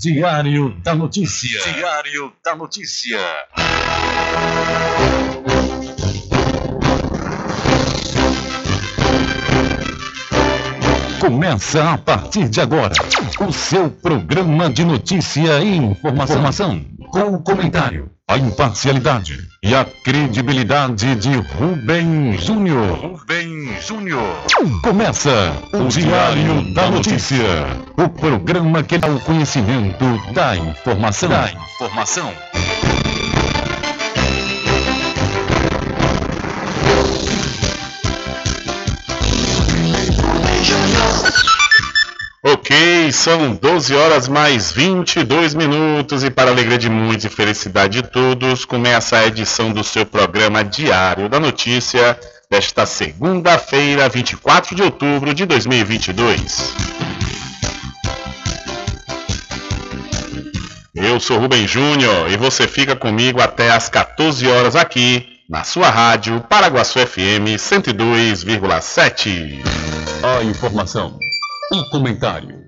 Diário da Notícia. Diário da Notícia. Começa a partir de agora o seu programa de notícia e informação, com o comentário, a imparcialidade e a credibilidade de Rubem Júnior. Rubem Júnior. Começa o Diário da Notícia, o programa que dá o conhecimento da informação. Da informação. São 12 horas mais 22 minutos e para alegria de muitos e felicidade de todos, começa a edição do seu programa Diário da Notícia desta segunda-feira, 24 de outubro de 2022. Eu sou Rubem Júnior e você fica comigo até às 14 horas aqui na sua rádio Paraguaçu FM 102,7. A informação o comentário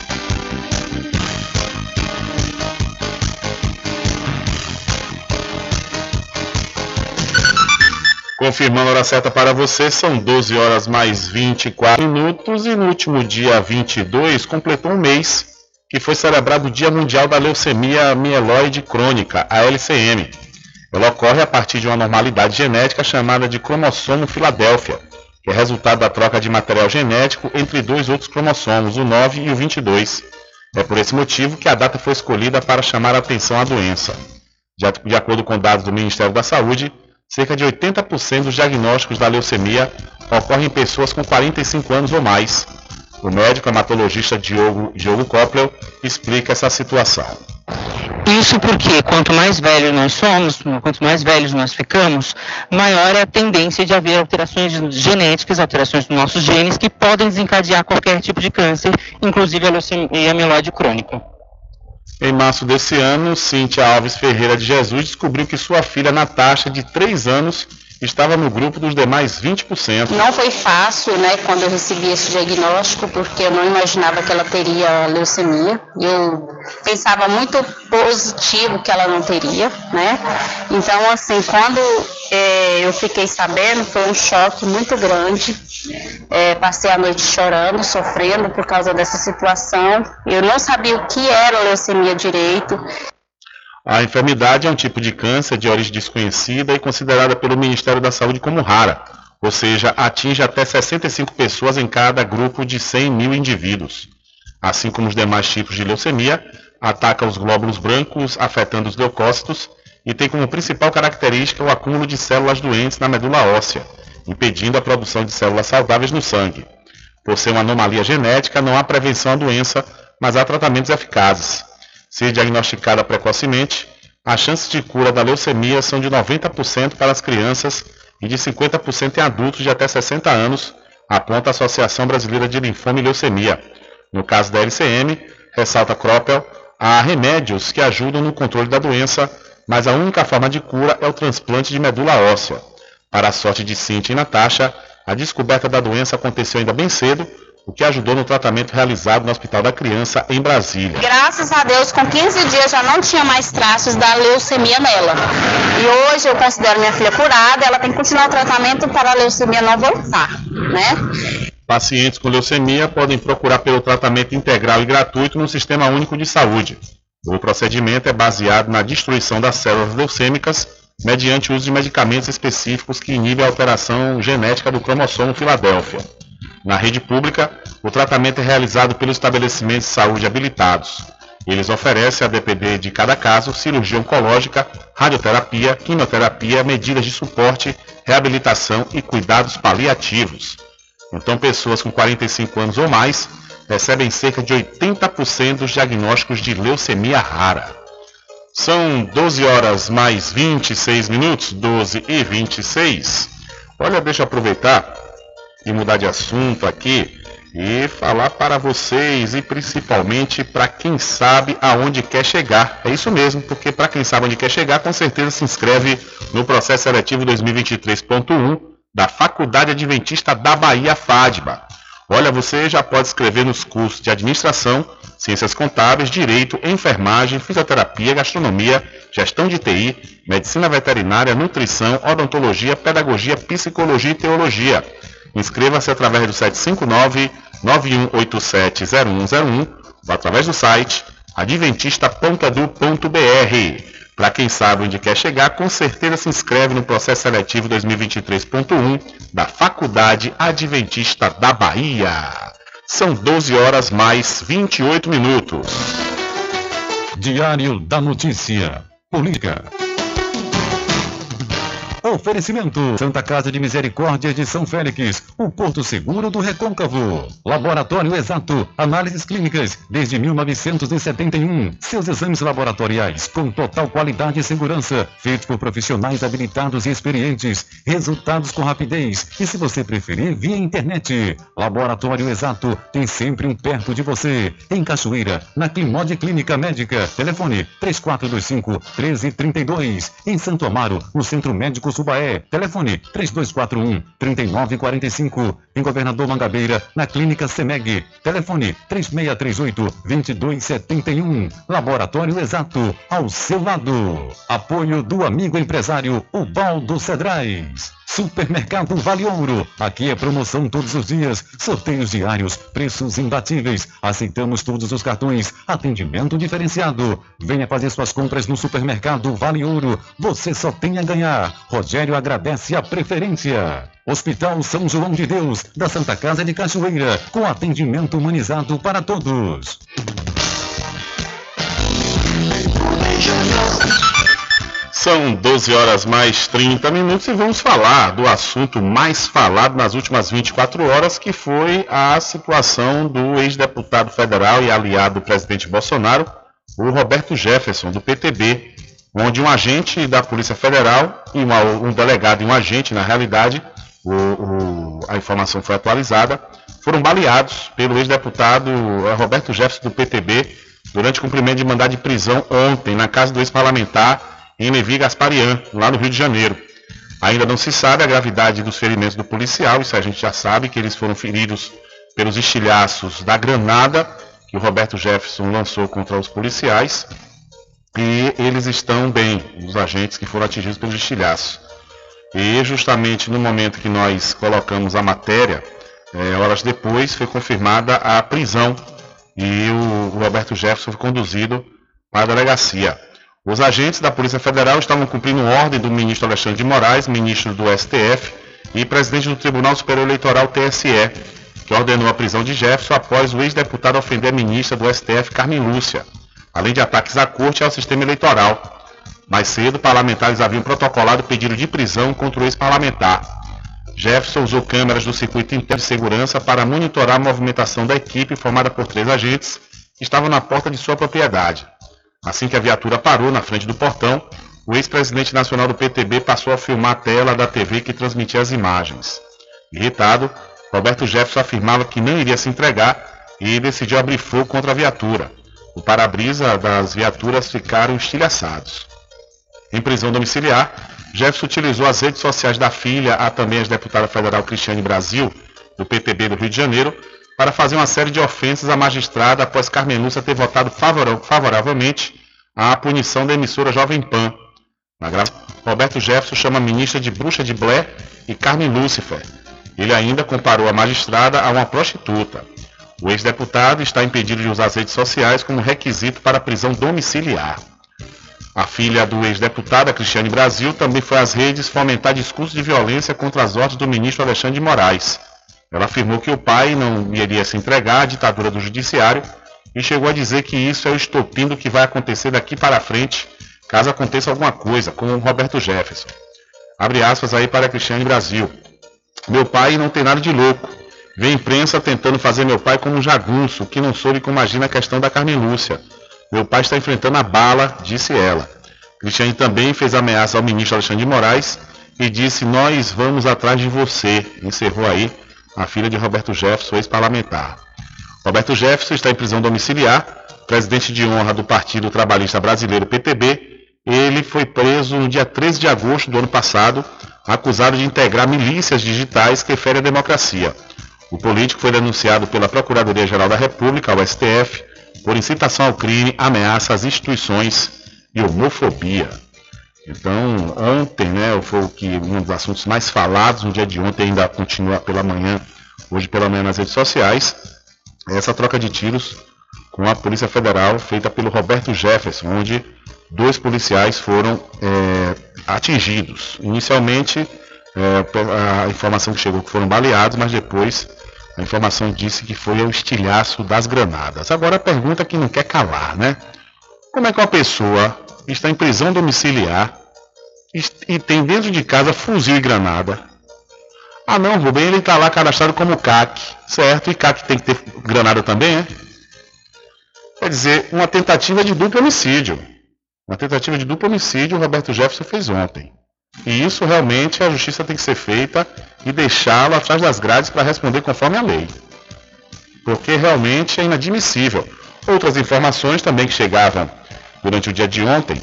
Confirmando a hora certa para você, são 12 horas mais 24 minutos e no último dia 22 completou um mês que foi celebrado o Dia Mundial da Leucemia Mieloide Crônica, a LCM. Ela ocorre a partir de uma normalidade genética chamada de cromossomo Filadélfia, que é resultado da troca de material genético entre dois outros cromossomos, o 9 e o 22. É por esse motivo que a data foi escolhida para chamar a atenção à doença. De acordo com dados do Ministério da Saúde, cerca de 80% dos diagnósticos da leucemia ocorrem em pessoas com 45 anos ou mais. O médico hematologista Diogo, Diogo Koppel explica essa situação. Isso porque quanto mais velhos nós somos, quanto mais velhos nós ficamos, maior é a tendência de haver alterações genéticas, alterações dos nossos genes que podem desencadear qualquer tipo de câncer, inclusive a leucemia amiloide crônica. Em março desse ano, Cíntia Alves Ferreira de Jesus descobriu que sua filha Natasha, de 3 anos, estava no grupo dos demais 20%. Não foi fácil, né, quando eu recebi esse diagnóstico, porque eu não imaginava que ela teria leucemia. Eu pensava muito positivo que ela não teria, né? Então, assim, quando é, eu fiquei sabendo, foi um choque muito grande. É, passei a noite chorando, sofrendo por causa dessa situação. Eu não sabia o que era leucemia direito. A enfermidade é um tipo de câncer de origem desconhecida e considerada pelo Ministério da Saúde como rara, ou seja, atinge até 65 pessoas em cada grupo de 100 mil indivíduos. Assim como os demais tipos de leucemia, ataca os glóbulos brancos, afetando os leucócitos, e tem como principal característica o acúmulo de células doentes na medula óssea, impedindo a produção de células saudáveis no sangue. Por ser uma anomalia genética, não há prevenção à doença, mas há tratamentos eficazes. Se diagnosticada precocemente, as chances de cura da leucemia são de 90% para as crianças e de 50% em adultos de até 60 anos, aponta a Associação Brasileira de Linfoma e Leucemia. No caso da LCM, ressalta Kroppel, há remédios que ajudam no controle da doença, mas a única forma de cura é o transplante de medula óssea. Para a sorte de Cintia e Natasha, a descoberta da doença aconteceu ainda bem cedo, o que ajudou no tratamento realizado no Hospital da Criança em Brasília. Graças a Deus, com 15 dias já não tinha mais traços da leucemia nela. E hoje eu considero minha filha curada, ela tem que continuar o tratamento para a leucemia não voltar, né? Pacientes com leucemia podem procurar pelo tratamento integral e gratuito no Sistema Único de Saúde. O procedimento é baseado na destruição das células leucêmicas mediante o uso de medicamentos específicos que inibem a alteração genética do cromossomo Filadélfia. Na rede pública, o tratamento é realizado pelos estabelecimentos de saúde habilitados. Eles oferecem, a depender de cada caso, cirurgia oncológica, radioterapia, quimioterapia, medidas de suporte, reabilitação e cuidados paliativos. Então, pessoas com 45 anos ou mais recebem cerca de 80% dos diagnósticos de leucemia rara. São 12 horas mais 26 minutos, 12 e 26. Olha, deixa eu aproveitar e mudar de assunto aqui e falar para vocês e principalmente para quem sabe aonde quer chegar. É isso mesmo, porque para quem sabe onde quer chegar, com certeza se inscreve no processo seletivo 2023.1 da Faculdade Adventista da Bahia FADBA. Olha, você já pode escrever nos cursos de administração, ciências contábeis, direito, enfermagem, fisioterapia, gastronomia, gestão de TI, medicina veterinária, nutrição, odontologia, pedagogia, psicologia e teologia. Inscreva-se através do 759-9187-0101 ou através do site adventista.edu.br. Para quem sabe onde quer chegar, com certeza se inscreve no processo seletivo 2023.1 da Faculdade Adventista da Bahia. São 12 horas mais 28 minutos. Diário da Notícia. Política. Oferecimento: Santa Casa de Misericórdia de São Félix, o Porto Seguro do Recôncavo. Laboratório Exato, análises clínicas desde 1971. Seus exames laboratoriais com total qualidade e segurança, feitos por profissionais habilitados e experientes. Resultados com rapidez e, se você preferir, via internet. Laboratório Exato tem sempre um perto de você. Em Cachoeira, na Climode Clínica Médica. Telefone 3425 1332. Em Santo Amaro, no Centro Médico Subaé. Telefone 3241 3945. Em Governador Mangabeira, na Clínica Semeg. Telefone 3638 2271. Laboratório Exato, ao seu lado. Apoio do amigo empresário Ubaldo Cedrais. Supermercado Vale Ouro. Aqui é promoção todos os dias, sorteios diários, preços imbatíveis. Aceitamos todos os cartões, atendimento diferenciado. Venha fazer suas compras no Supermercado Vale Ouro. Você só tem a ganhar. Rogério agradece a preferência. Hospital São João de Deus, da Santa Casa de Cachoeira, com atendimento humanizado para todos. São 12 horas mais 30 minutos e vamos falar do assunto mais falado nas últimas 24 horas, que foi a situação do ex-deputado federal e aliado do presidente Bolsonaro, o Roberto Jefferson, do PTB, onde um agente da Polícia Federal e uma, um delegado e um agente, na realidade, o, o, a informação foi atualizada, foram baleados pelo ex-deputado eh, Roberto Jefferson do PTB durante cumprimento de mandado de prisão ontem na casa do ex-parlamentar em Levi Gasparian, lá no Rio de Janeiro. Ainda não se sabe a gravidade dos ferimentos do policial, isso a gente já sabe, que eles foram feridos pelos estilhaços da granada que o Roberto Jefferson lançou contra os policiais. E eles estão bem, os agentes que foram atingidos pelos estilhaços. E justamente no momento que nós colocamos a matéria, é, horas depois, foi confirmada a prisão e o, o Roberto Jefferson foi conduzido para a delegacia. Os agentes da Polícia Federal estavam cumprindo ordem do ministro Alexandre de Moraes, ministro do STF e presidente do Tribunal Superior Eleitoral TSE, que ordenou a prisão de Jefferson após o ex-deputado ofender a ministra do STF, Carmen Lúcia, além de ataques à corte e ao sistema eleitoral. Mais cedo, parlamentares haviam protocolado pedido de prisão contra o ex-parlamentar. Jefferson usou câmeras do circuito interno de segurança para monitorar a movimentação da equipe formada por três agentes que estavam na porta de sua propriedade. Assim que a viatura parou na frente do portão, o ex-presidente nacional do PTB passou a filmar a tela da TV que transmitia as imagens. Irritado, Roberto Jefferson afirmava que não iria se entregar e decidiu abrir fogo contra a viatura. O para-brisa das viaturas ficaram estilhaçados. Em prisão domiciliar, Jefferson utilizou as redes sociais da filha, a também a deputada federal Cristiane Brasil, do PTB do Rio de Janeiro, para fazer uma série de ofensas à magistrada após Carmen Lúcia ter votado favoravelmente à punição da emissora Jovem Pan. Roberto Jefferson chama a ministra de bruxa de Blé e Carmen Lúcifer. Ele ainda comparou a magistrada a uma prostituta. O ex-deputado está impedido de usar as redes sociais como requisito para a prisão domiciliar. A filha do ex-deputado, Cristiane Brasil, também foi às redes fomentar discursos de violência contra as ordens do ministro Alexandre de Moraes. Ela afirmou que o pai não iria se entregar à ditadura do judiciário e chegou a dizer que isso é o estopim do que vai acontecer daqui para frente, caso aconteça alguma coisa, com o Roberto Jefferson. Abre aspas aí para Cristiane Brasil. Meu pai não tem nada de louco. Vê a imprensa tentando fazer meu pai como um jagunço, que não soube como agir na questão da Carmen Lúcia. Meu pai está enfrentando a bala, disse ela. Cristiane também fez ameaça ao ministro Alexandre de Moraes e disse: Nós vamos atrás de você. Encerrou aí a filha de Roberto Jefferson, ex-parlamentar. Roberto Jefferson está em prisão domiciliar, presidente de honra do Partido Trabalhista Brasileiro PTB. Ele foi preso no dia 13 de agosto do ano passado, acusado de integrar milícias digitais que ferem a democracia. O político foi denunciado pela Procuradoria-Geral da República, ao STF, por incitação ao crime, ameaça às instituições e homofobia. Então, ontem, né, foi o que um dos assuntos mais falados no dia de ontem, ainda continua pela manhã, hoje pela manhã nas redes sociais, essa troca de tiros com a Polícia Federal feita pelo Roberto Jefferson, onde dois policiais foram é, atingidos. Inicialmente, é, a informação que chegou que foram baleados, mas depois a informação disse que foi o estilhaço das granadas. Agora a pergunta que não quer calar, né? Como é que uma pessoa está em prisão domiciliar e tem dentro de casa fuzil e granada? Ah não, Rubem, ele está lá cadastrado como CAC, certo? E CAC tem que ter granada também, é? Quer dizer, uma tentativa de duplo homicídio. Uma tentativa de duplo homicídio o Roberto Jefferson fez ontem. E isso realmente a justiça tem que ser feita e deixá-lo atrás das grades para responder conforme a lei. Porque realmente é inadmissível. Outras informações também que chegavam durante o dia de ontem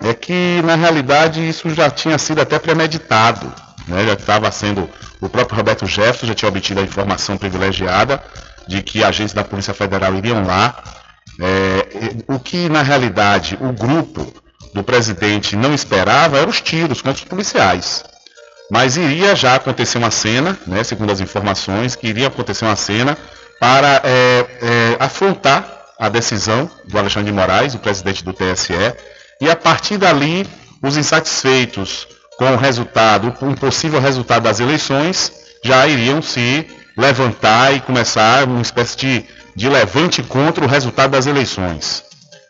é que na realidade isso já tinha sido até premeditado. Né? Já estava sendo. O próprio Roberto Jefferson já tinha obtido a informação privilegiada de que agentes da Polícia Federal iriam lá. É, o que na realidade o grupo do presidente não esperava eram os tiros contra os policiais. Mas iria já acontecer uma cena, né, segundo as informações, que iria acontecer uma cena para é, é, afrontar a decisão do Alexandre de Moraes, o presidente do TSE, e a partir dali, os insatisfeitos com o resultado, com o possível resultado das eleições, já iriam se levantar e começar uma espécie de, de levante contra o resultado das eleições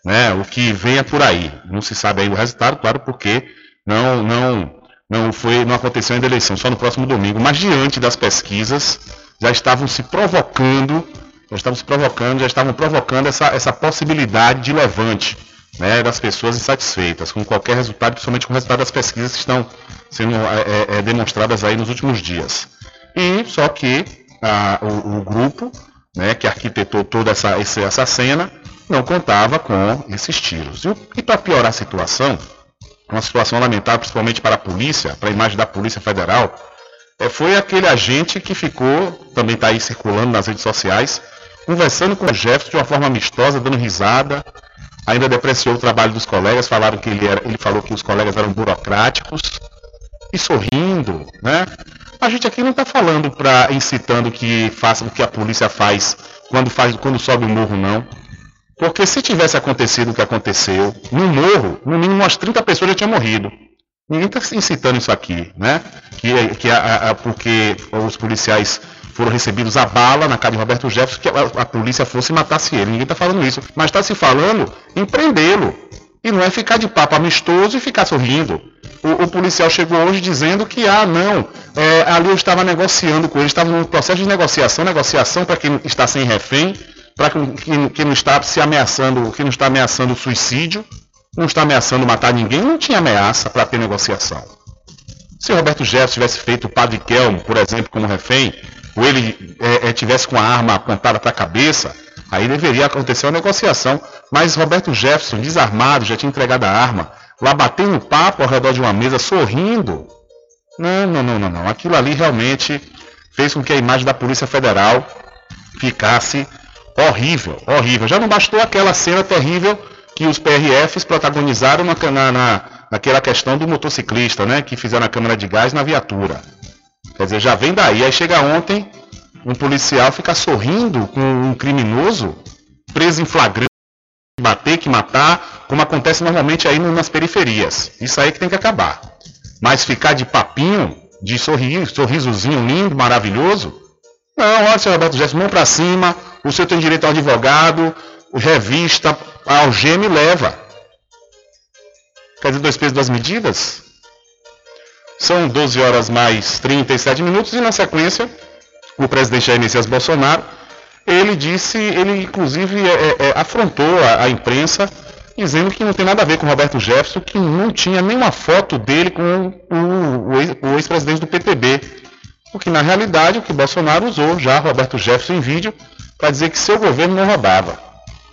né, o que venha por aí. Não se sabe aí o resultado, claro, porque não, não, não, foi, não aconteceu ainda a eleição, só no próximo domingo. Mas diante das pesquisas, já estavam se provocando, já estavam se provocando, já estavam provocando essa, essa possibilidade de levante né, das pessoas insatisfeitas com qualquer resultado, principalmente com o resultado das pesquisas que estão sendo é, é, é demonstradas aí nos últimos dias. E só que a, o, o, grupo né, que arquitetou toda essa, essa cena não contava com esses tiros. E, e para piorar a situação, uma situação lamentável, principalmente para a polícia, para a imagem da Polícia Federal, é, foi aquele agente que ficou, também está aí circulando nas redes sociais, conversando com o Jefferson de uma forma amistosa, dando risada, ainda depreciou o trabalho dos colegas, falaram que ele, era, ele falou que os colegas eram burocráticos, e sorrindo, né? A gente aqui não está falando para incitando que faça o que a polícia faz quando, faz quando sobe o morro, não. Porque se tivesse acontecido o que aconteceu, no morro, no mínimo umas 30 pessoas já tinham morrido. Ninguém está incitando isso aqui, né? Que, que a, a, porque os policiais foram recebidos a bala na casa de Roberto Jefferson, que a, a polícia fosse e matasse ele. Ninguém está falando isso. Mas está se falando em prendê-lo. E não é ficar de papo amistoso e ficar sorrindo. O, o policial chegou hoje dizendo que, ah, não, é, ali eu estava negociando com ele, estava no processo de negociação, negociação para quem está sem refém, para quem, quem não está se ameaçando, quem não está ameaçando suicídio, não está ameaçando matar ninguém, não tinha ameaça para ter negociação. Se Roberto Jefferson tivesse feito o Padre Kelmo, por exemplo, como refém, ou ele é, é, tivesse com a arma apontada para a cabeça, aí deveria acontecer uma negociação. Mas Roberto Jefferson, desarmado, já tinha entregado a arma. lá batendo papo ao redor de uma mesa, sorrindo. Não, não, não, não, não. Aquilo ali realmente fez com que a imagem da Polícia Federal ficasse horrível, horrível. Já não bastou aquela cena terrível que os PRFs protagonizaram na, na, na, naquela questão do motociclista, né? Que fizeram a câmara de gás na viatura. Quer dizer, já vem daí. Aí chega ontem, um policial fica sorrindo com um criminoso preso em flagrante, bater, que matar, como acontece normalmente aí nas periferias. Isso aí que tem que acabar. Mas ficar de papinho, de sorriso, sorrisozinho lindo, maravilhoso, não, olha, senhor Roberto Jefferson, mão para cima, o senhor tem direito ao advogado, revista, algema e leva. Quer dizer, dois pesos, duas medidas? São 12 horas mais 37 minutos e na sequência, o presidente Jair Messias Bolsonaro, ele disse, ele inclusive é, é, é, afrontou a, a, imprensa, dizendo que não tem nada a ver com Roberto Jefferson, que não tinha nenhuma foto dele com o, o ex-presidente do PTB. Porque na realidade o que Bolsonaro usou já Roberto Jefferson em vídeo para dizer que seu governo não roubava.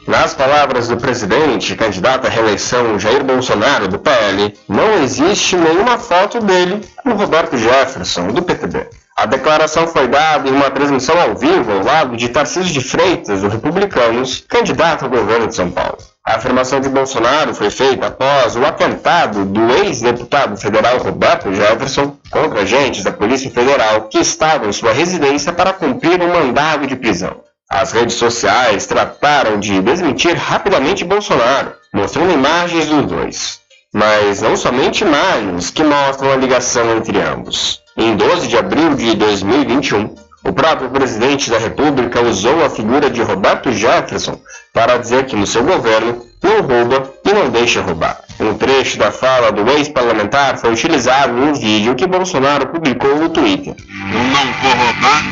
Nas palavras do presidente, candidato à reeleição Jair Bolsonaro, do PL, não existe nenhuma foto dele com Roberto Jefferson, do PTB. A declaração foi dada em uma transmissão ao vivo ao lado de Tarcísio de Freitas, do Republicanos, candidato ao governo de São Paulo. A afirmação de Bolsonaro foi feita após o atentado do ex-deputado federal Roberto Jefferson contra agentes da Polícia Federal que estavam em sua residência para cumprir um mandado de prisão. As redes sociais trataram de desmentir rapidamente Bolsonaro, mostrando imagens dos dois. Mas não somente imagens que mostram a ligação entre ambos. Em 12 de abril de 2021, o próprio presidente da República usou a figura de Roberto Jefferson para dizer que no seu governo não rouba e não deixa roubar. Um trecho da fala do ex-parlamentar foi utilizado em um vídeo que Bolsonaro publicou no Twitter. Não vou roubar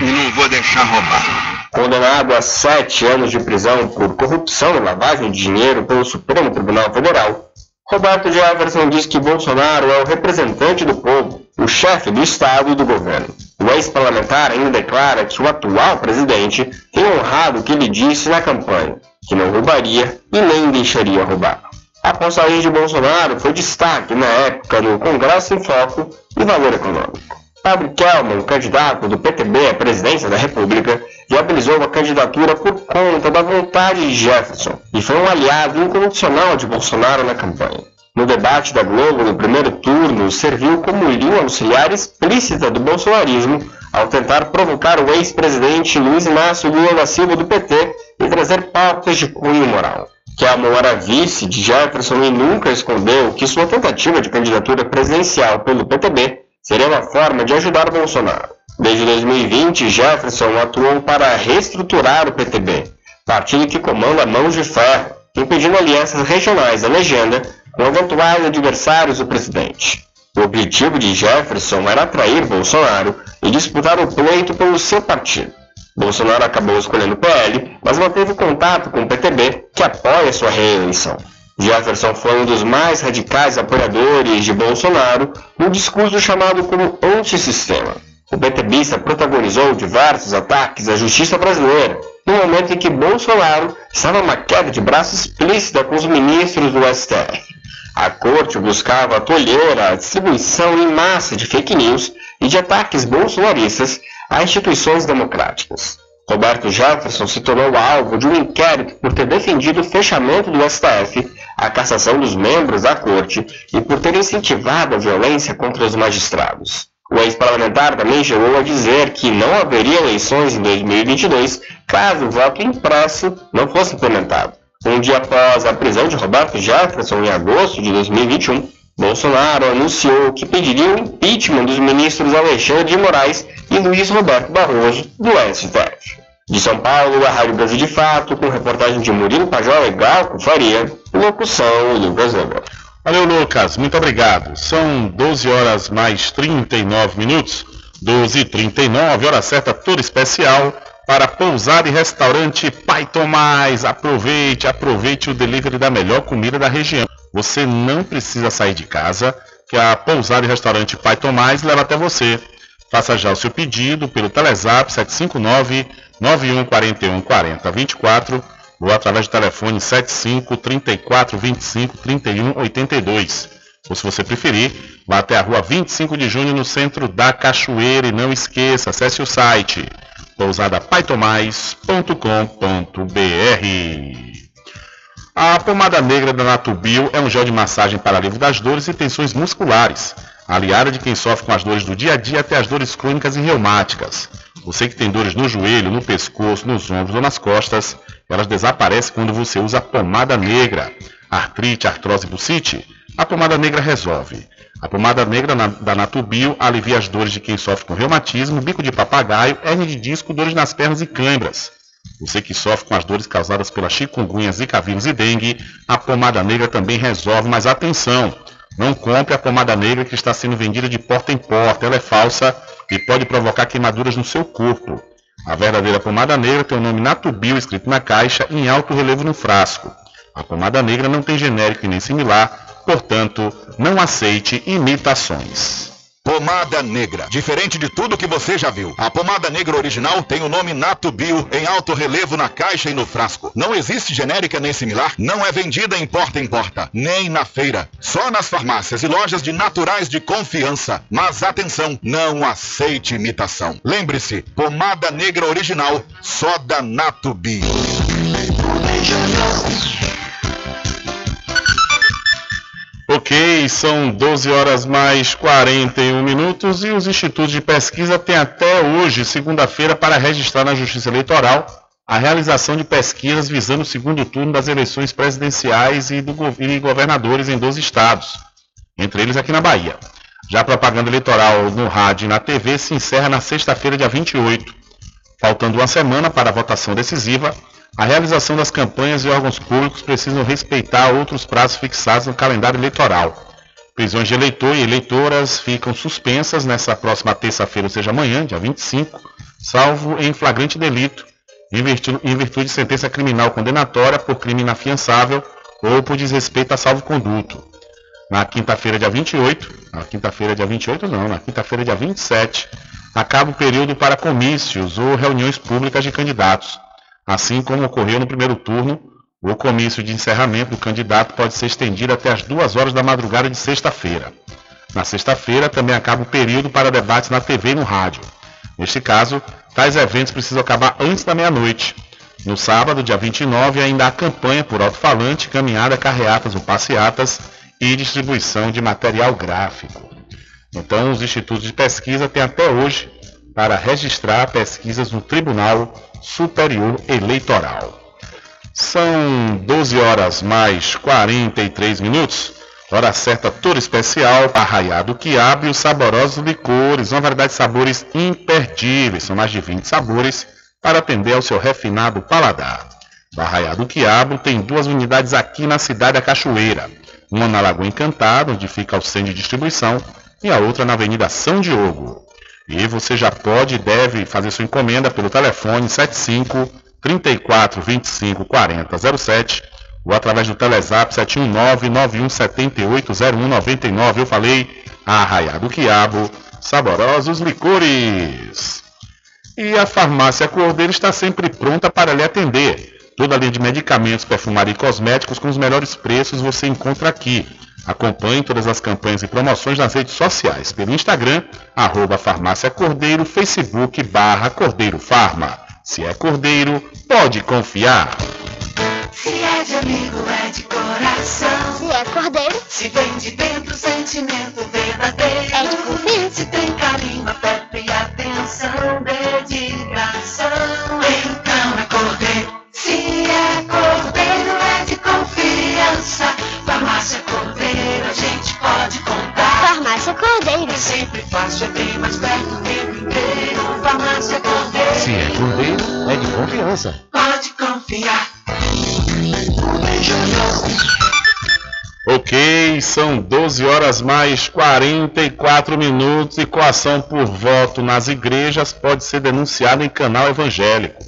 e não vou deixar roubar. Condenado a sete anos de prisão por corrupção e lavagem de dinheiro pelo Supremo Tribunal Federal, Roberto Jefferson diz que Bolsonaro é o representante do povo, o chefe do Estado e do governo. O ex-parlamentar ainda declara que o atual presidente tem honrado o que ele disse na campanha, que não roubaria e nem deixaria roubar. A postagem de Bolsonaro foi destaque na época no Congresso em Foco e Valor Econômico. Fábio Kelman, candidato do PTB à presidência da República, viabilizou a candidatura por conta da vontade de Jefferson e foi um aliado incondicional de Bolsonaro na campanha. No debate da Globo no primeiro turno, serviu como linha auxiliar explícita do bolsonarismo ao tentar provocar o ex-presidente Luiz Inácio Lula da Silva do PT e trazer pautas de cunho moral. Kelman era vice de Jefferson e nunca escondeu que sua tentativa de candidatura presidencial pelo PTB seria uma forma de ajudar Bolsonaro. Desde 2020, Jefferson atuou para reestruturar o PTB, partido que comanda mãos de ferro, impedindo alianças regionais da legenda com eventuais adversários do presidente. O objetivo de Jefferson era atrair Bolsonaro e disputar o pleito pelo seu partido. Bolsonaro acabou escolhendo o PL, mas manteve contato com o PTB, que apoia sua reeleição. Jefferson foi um dos mais radicais apoiadores de Bolsonaro no discurso chamado como antissistema. O PTBista protagonizou diversos ataques à justiça brasileira, no momento em que Bolsonaro estava numa queda de braço explícita com os ministros do STF. A corte buscava tolher a distribuição em massa de fake news e de ataques bolsonaristas a instituições democráticas. Roberto Jefferson se tornou alvo de um inquérito por ter defendido o fechamento do STF, a cassação dos membros da corte e por ter incentivado a violência contra os magistrados. O ex-parlamentar também chegou a dizer que não haveria eleições em 2022 caso o voto impresso não fosse implementado. Um dia após a prisão de Roberto Jefferson em agosto de 2021, Bolsonaro anunciou que pediria o impeachment dos ministros Alexandre de Moraes e Luiz Roberto Barroso do STF. De São Paulo, a Rádio Brasil de Fato, com reportagem de Murilo Pajola e Galco Faria, locução Lucas Weber. Valeu, Lucas, muito obrigado. São 12 horas mais 39 minutos, 12 e 39 hora certa, toda especial para pousar e restaurante Pai Tomás. Aproveite, aproveite o delivery da melhor comida da região. Você não precisa sair de casa, que a pousada e restaurante Pai Tomás leva até você. Faça já o seu pedido pelo Telezap 759 9141 4024 ou através do telefone 75 34 25 31 82. Ou se você preferir, vá até a rua 25 de junho no centro da Cachoeira e não esqueça, acesse o site pousadapaitomais.com.br. A pomada negra da Natubio é um gel de massagem para alívio das dores e tensões musculares, aliada de quem sofre com as dores do dia a dia até as dores crônicas e reumáticas. Você que tem dores no joelho, no pescoço, nos ombros ou nas costas, elas desaparecem quando você usa pomada negra. Artrite, artrose bucite, a pomada negra resolve. A pomada negra da Natubio alivia as dores de quem sofre com reumatismo, bico de papagaio, hernia de disco, dores nas pernas e câimbras. Você que sofre com as dores causadas pela chikungunya, zika vírus e dengue, a pomada negra também resolve, mas atenção! Não compre a pomada negra que está sendo vendida de porta em porta, ela é falsa e pode provocar queimaduras no seu corpo. A verdadeira pomada negra tem o nome Natubio escrito na caixa em alto relevo no frasco. A pomada negra não tem genérico nem similar, portanto, não aceite imitações. Pomada negra. Diferente de tudo que você já viu. A pomada negra original tem o nome Nato Bio em alto relevo na caixa e no frasco. Não existe genérica nem similar. Não é vendida em porta em porta, nem na feira. Só nas farmácias e lojas de naturais de confiança. Mas atenção, não aceite imitação. Lembre-se, pomada negra original, só da Nato Bio. Ok, são 12 horas mais 41 minutos e os institutos de pesquisa têm até hoje, segunda-feira, para registrar na Justiça Eleitoral a realização de pesquisas visando o segundo turno das eleições presidenciais e, do, e governadores em 12 estados, entre eles aqui na Bahia. Já a propaganda eleitoral no rádio e na TV se encerra na sexta-feira, dia 28. Faltando uma semana para a votação decisiva, a realização das campanhas e órgãos públicos precisam respeitar outros prazos fixados no calendário eleitoral. Prisões de eleitor e eleitoras ficam suspensas nessa próxima terça-feira, ou seja, amanhã, dia 25, salvo em flagrante delito, em virtude, em virtude de sentença criminal condenatória por crime inafiançável ou por desrespeito a salvo-conduto. Na quinta-feira, dia 28, na quinta-feira, dia 28 não, na quinta-feira, dia 27, acaba o período para comícios ou reuniões públicas de candidatos. Assim como ocorreu no primeiro turno, o comício de encerramento do candidato pode ser estendido até as duas horas da madrugada de sexta-feira. Na sexta-feira também acaba o período para debates na TV e no rádio. Neste caso, tais eventos precisam acabar antes da meia-noite. No sábado, dia 29, ainda há campanha por alto-falante, caminhada, carreatas ou passeatas e distribuição de material gráfico. Então, os institutos de pesquisa têm até hoje para registrar pesquisas no Tribunal Superior Eleitoral. São 12 horas mais 43 minutos. Hora certa toda especial, arraiado quiabo e os saborosos licores, uma variedade de sabores imperdíveis. São mais de 20 sabores para atender ao seu refinado paladar. O Arraiado Quiabo tem duas unidades aqui na cidade da Cachoeira. Uma na Lagoa Encantada, onde fica o centro de distribuição, e a outra na Avenida São Diogo. E você já pode e deve fazer sua encomenda pelo telefone 75 34 25 40 07 ou através do Telezap 719 9178 0199. Eu falei Arraiado Quiabo, saborosos licores. E a farmácia Cordeiro está sempre pronta para lhe atender. Toda a linha de medicamentos, perfumaria e cosméticos com os melhores preços você encontra aqui. Acompanhe todas as campanhas e promoções nas redes sociais, pelo Instagram, arroba farmácia Cordeiro, Facebook, barra Cordeiro Farma. Se é Cordeiro, pode confiar. Se é de amigo, é de coração. Se é cordeiro, Se vem de dentro, sentimento verdadeiro. É de confiança. Se tem carinho, afeto e atenção, dedicação. Então é cordeiro. Se é cordeiro, é de confiança. Farmácia pode contar. farmácia cordeiro. É sempre fácil, é bem mais perto o tempo inteiro. Farmácia Cordeiro. Se é cordeiro, é de confiança. Pode confiar. Ok, são 12 horas mais 44 minutos e coação por voto nas igrejas pode ser denunciada em canal evangélico.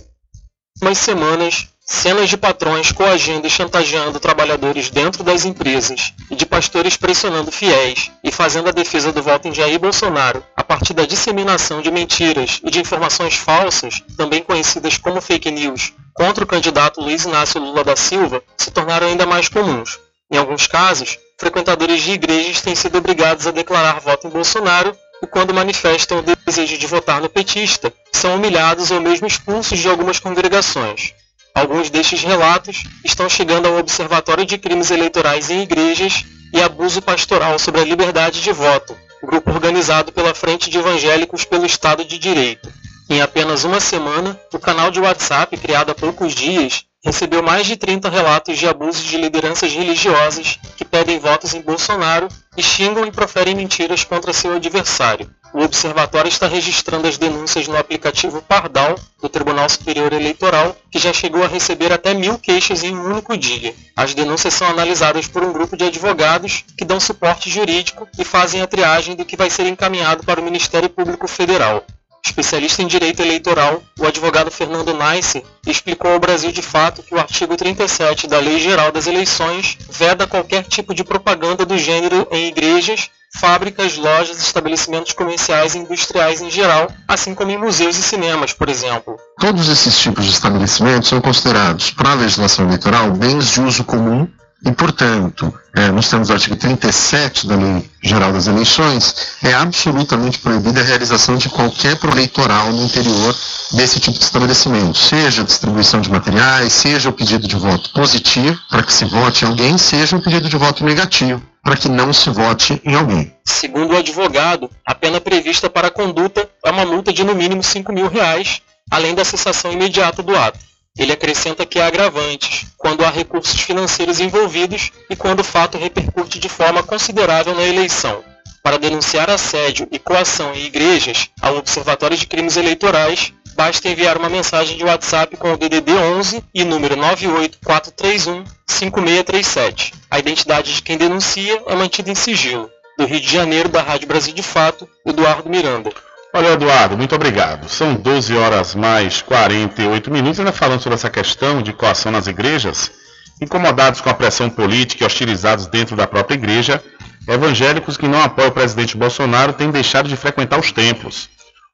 últimas semanas, cenas de patrões coagindo e chantageando trabalhadores dentro das empresas e de pastores pressionando fiéis e fazendo a defesa do voto em Jair Bolsonaro a partir da disseminação de mentiras e de informações falsas, também conhecidas como fake news, contra o candidato Luiz Inácio Lula da Silva se tornaram ainda mais comuns. Em alguns casos, frequentadores de igrejas têm sido obrigados a declarar voto em Bolsonaro e, quando manifestam o desejo de votar no petista, são humilhados ou mesmo expulsos de algumas congregações. Alguns destes relatos estão chegando ao Observatório de Crimes Eleitorais em Igrejas e Abuso Pastoral sobre a Liberdade de Voto, grupo organizado pela Frente de Evangélicos pelo Estado de Direito. Em apenas uma semana, o canal de WhatsApp, criado há poucos dias, recebeu mais de 30 relatos de abusos de lideranças religiosas que pedem votos em Bolsonaro e xingam e proferem mentiras contra seu adversário. O observatório está registrando as denúncias no aplicativo Pardal do Tribunal Superior Eleitoral, que já chegou a receber até mil queixas em um único dia. As denúncias são analisadas por um grupo de advogados que dão suporte jurídico e fazem a triagem do que vai ser encaminhado para o Ministério Público Federal. Especialista em direito eleitoral, o advogado Fernando Nice explicou ao Brasil de Fato que o artigo 37 da Lei Geral das Eleições veda qualquer tipo de propaganda do gênero em igrejas, fábricas, lojas, estabelecimentos comerciais e industriais em geral, assim como em museus e cinemas, por exemplo. Todos esses tipos de estabelecimentos são considerados, para a legislação eleitoral, bens de uso comum e, portanto, é, nos termos do artigo 37 da Lei Geral das Eleições, é absolutamente proibida a realização de qualquer proeleitoral no interior desse tipo de estabelecimento, seja a distribuição de materiais, seja o pedido de voto positivo, para que se vote em alguém, seja o pedido de voto negativo, para que não se vote em alguém. Segundo o advogado, a pena prevista para a conduta é uma multa de no mínimo 5 mil reais, além da cessação imediata do ato. Ele acrescenta que há agravantes quando há recursos financeiros envolvidos e quando o fato repercute de forma considerável na eleição. Para denunciar assédio e coação em igrejas ao Observatório de Crimes Eleitorais, basta enviar uma mensagem de WhatsApp com o DDD 11 e número 98431 5637. A identidade de quem denuncia é mantida em sigilo. Do Rio de Janeiro, da Rádio Brasil de Fato, Eduardo Miranda. Olha, Eduardo, muito obrigado. São 12 horas mais 48 minutos, ainda falando sobre essa questão de coação nas igrejas. Incomodados com a pressão política e hostilizados dentro da própria igreja, evangélicos que não apoiam o presidente Bolsonaro têm deixado de frequentar os templos.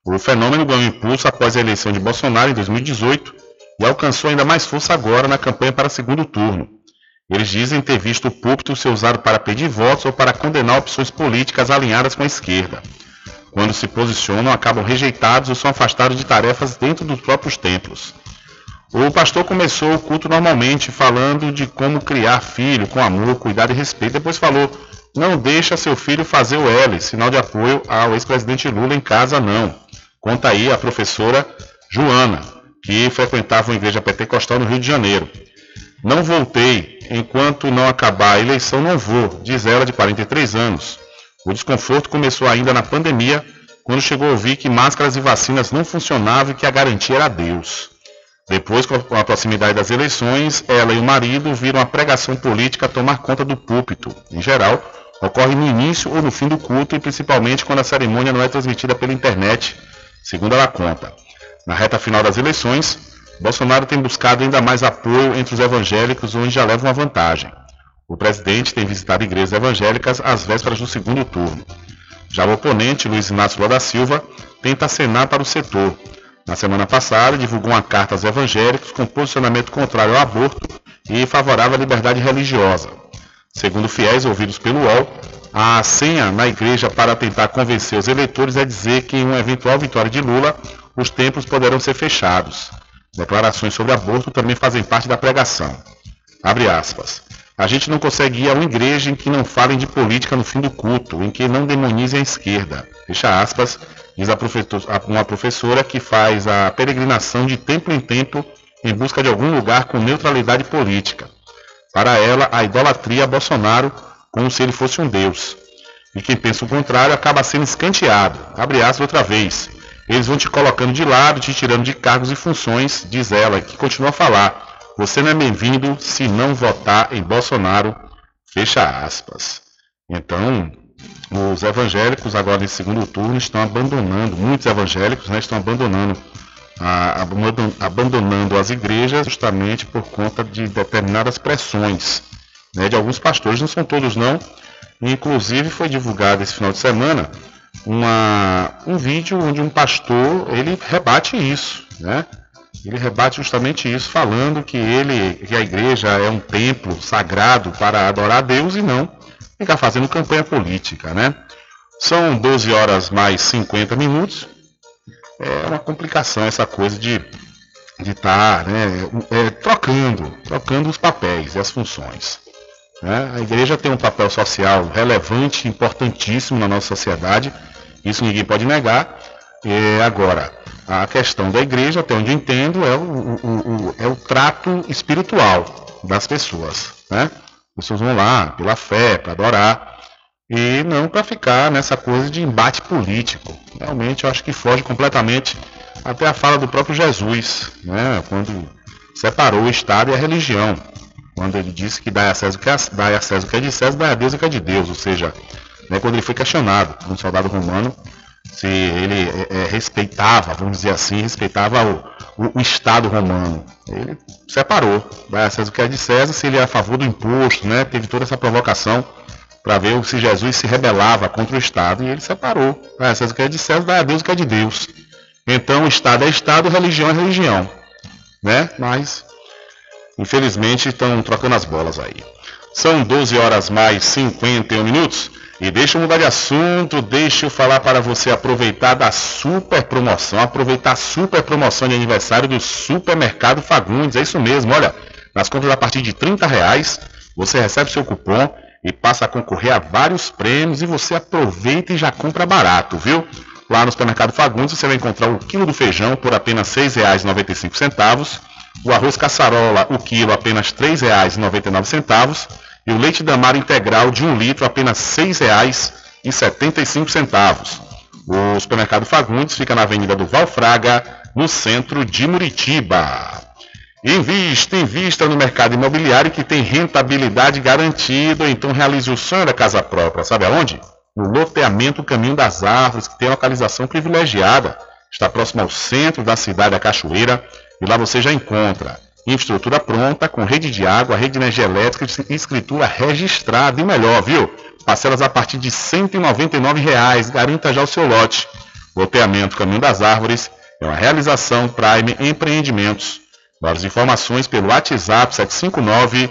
O fenômeno ganhou impulso após a eleição de Bolsonaro em 2018 e alcançou ainda mais força agora na campanha para segundo turno. Eles dizem ter visto o púlpito ser usado para pedir votos ou para condenar opções políticas alinhadas com a esquerda. Quando se posicionam, acabam rejeitados ou são afastados de tarefas dentro dos próprios templos. O pastor começou o culto normalmente falando de como criar filho com amor, cuidado e respeito. Depois falou: não deixa seu filho fazer o L, sinal de apoio ao ex-presidente Lula em casa, não. Conta aí a professora Joana, que frequentava uma igreja pentecostal no Rio de Janeiro. Não voltei, enquanto não acabar a eleição não vou, diz ela de 43 anos. O desconforto começou ainda na pandemia, quando chegou a ouvir que máscaras e vacinas não funcionavam e que a garantia era Deus. Depois, com a proximidade das eleições, ela e o marido viram a pregação política tomar conta do púlpito. Em geral, ocorre no início ou no fim do culto e principalmente quando a cerimônia não é transmitida pela internet, segundo ela conta. Na reta final das eleições, Bolsonaro tem buscado ainda mais apoio entre os evangélicos, onde já leva uma vantagem. O presidente tem visitado igrejas evangélicas às vésperas do segundo turno. Já o oponente, Luiz Inácio Lula da Silva, tenta acenar para o setor. Na semana passada, divulgou uma carta aos evangélicos com posicionamento contrário ao aborto e favorável à liberdade religiosa. Segundo fiéis ouvidos pelo UOL, a senha na igreja para tentar convencer os eleitores é dizer que em uma eventual vitória de Lula, os templos poderão ser fechados. Declarações sobre aborto também fazem parte da pregação. Abre aspas. A gente não consegue ir a uma igreja em que não falem de política no fim do culto, em que não demonizem a esquerda. Fecha aspas, diz uma professora que faz a peregrinação de tempo em tempo em busca de algum lugar com neutralidade política. Para ela, a idolatria a Bolsonaro como se ele fosse um deus. E quem pensa o contrário acaba sendo escanteado. Abre aspas outra vez. Eles vão te colocando de lado, te tirando de cargos e funções, diz ela, que continua a falar. Você não é bem-vindo se não votar em Bolsonaro. Fecha aspas. Então, os evangélicos agora nesse segundo turno estão abandonando, muitos evangélicos né, estão abandonando, a, abandonando as igrejas justamente por conta de determinadas pressões né, de alguns pastores, não são todos não. Inclusive foi divulgado esse final de semana uma, um vídeo onde um pastor ele rebate isso, né? Ele rebate justamente isso, falando que ele, que a igreja é um templo sagrado para adorar a Deus e não ficar fazendo campanha política, né? São 12 horas mais 50 minutos. É uma complicação essa coisa de de estar tá, né, é, trocando, trocando os papéis e as funções. Né? A igreja tem um papel social relevante, importantíssimo na nossa sociedade, isso ninguém pode negar. É, agora, a questão da igreja, até onde entendo, é o, o, o, é o trato espiritual das pessoas. Né? As pessoas vão lá pela fé, para adorar, e não para ficar nessa coisa de embate político. Realmente eu acho que foge completamente até a fala do próprio Jesus, né? quando separou o Estado e a religião. Quando ele disse que dá a César o que é, dá a César o que é de César, dá a Deus o que é de Deus. Ou seja, né, quando ele foi questionado por um soldado romano se ele é, é, respeitava, vamos dizer assim, respeitava o, o, o, Estado romano. Ele separou, vai a César o que é de César, se ele era a favor do imposto, né? Teve toda essa provocação para ver se Jesus se rebelava contra o Estado e ele separou. Vai a César o que é de César, vai a Deus o que é de Deus. Então, Estado é Estado, religião é religião, né? Mas, infelizmente, estão trocando as bolas aí. São 12 horas mais 51 minutos. E deixa eu mudar de assunto, deixa eu falar para você aproveitar da super promoção, aproveitar a super promoção de aniversário do Supermercado Fagundes. É isso mesmo, olha, nas compras a partir de 30 reais, você recebe seu cupom e passa a concorrer a vários prêmios e você aproveita e já compra barato, viu? Lá no Supermercado Fagundes você vai encontrar o quilo do feijão por apenas R$ 6,95, o arroz caçarola, o quilo apenas R$ 3,99 e o leite damar integral de 1 litro apenas R$ 6,75. O supermercado Fagundes fica na Avenida do Valfraga, no centro de Muritiba. Invista, invista no mercado imobiliário que tem rentabilidade garantida, então realize o sonho da casa própria. Sabe aonde? No loteamento Caminho das Árvores, que tem localização privilegiada. Está próximo ao centro da cidade da Cachoeira e lá você já encontra Infraestrutura pronta, com rede de água, rede de energia elétrica e escritura registrada. E melhor, viu? Parcelas a partir de 199 reais. Garanta já o seu lote. Loteamento Caminho das Árvores é uma realização Prime Empreendimentos. Mais informações pelo WhatsApp 759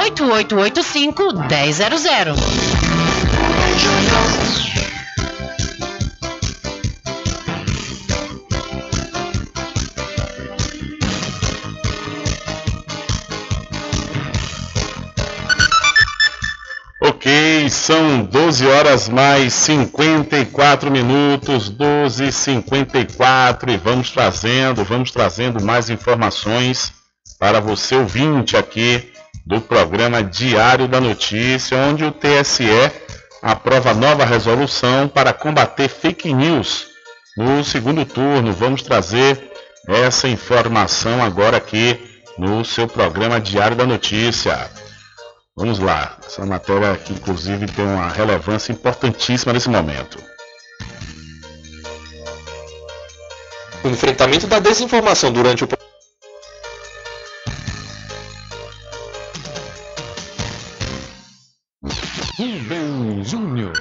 98885 1000. Ok, são 12 horas mais 54 minutos, 12 e 54 e vamos trazendo, vamos trazendo mais informações para você ouvinte aqui do programa Diário da Notícia, onde o TSE aprova nova resolução para combater fake news no segundo turno. Vamos trazer essa informação agora aqui no seu programa Diário da Notícia. Vamos lá, essa matéria que inclusive tem uma relevância importantíssima nesse momento. O enfrentamento da desinformação durante o Júnior.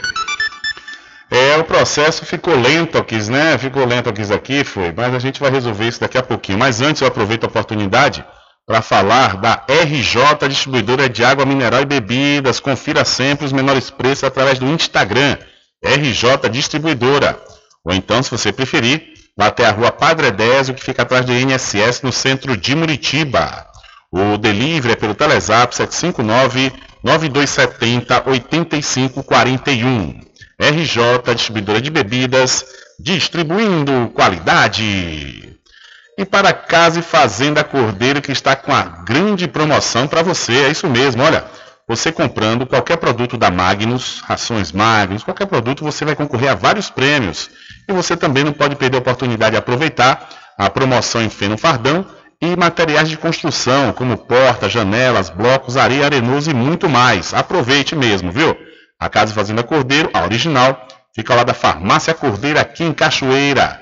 É, o processo ficou lento aqui, né? Ficou lento aqui, aqui, foi. Mas a gente vai resolver isso daqui a pouquinho. Mas antes eu aproveito a oportunidade para falar da RJ Distribuidora de Água Mineral e Bebidas. Confira sempre os menores preços através do Instagram, RJ Distribuidora. Ou então, se você preferir, vá até a rua Padre Edésio, que fica atrás do INSS, no centro de Muritiba. O delivery é pelo Telezap 759 9270 8541. RJ Distribuidora de Bebidas, distribuindo qualidade. E para Casa e Fazenda Cordeiro que está com a grande promoção para você, é isso mesmo, olha, você comprando qualquer produto da Magnus, rações Magnus, qualquer produto, você vai concorrer a vários prêmios. E você também não pode perder a oportunidade de aproveitar a promoção em feno fardão e materiais de construção, como portas, janelas, blocos, areia, arenoso e muito mais. Aproveite mesmo, viu? A Casa Fazenda Cordeiro, a original, fica lá da Farmácia Cordeiro, aqui em Cachoeira.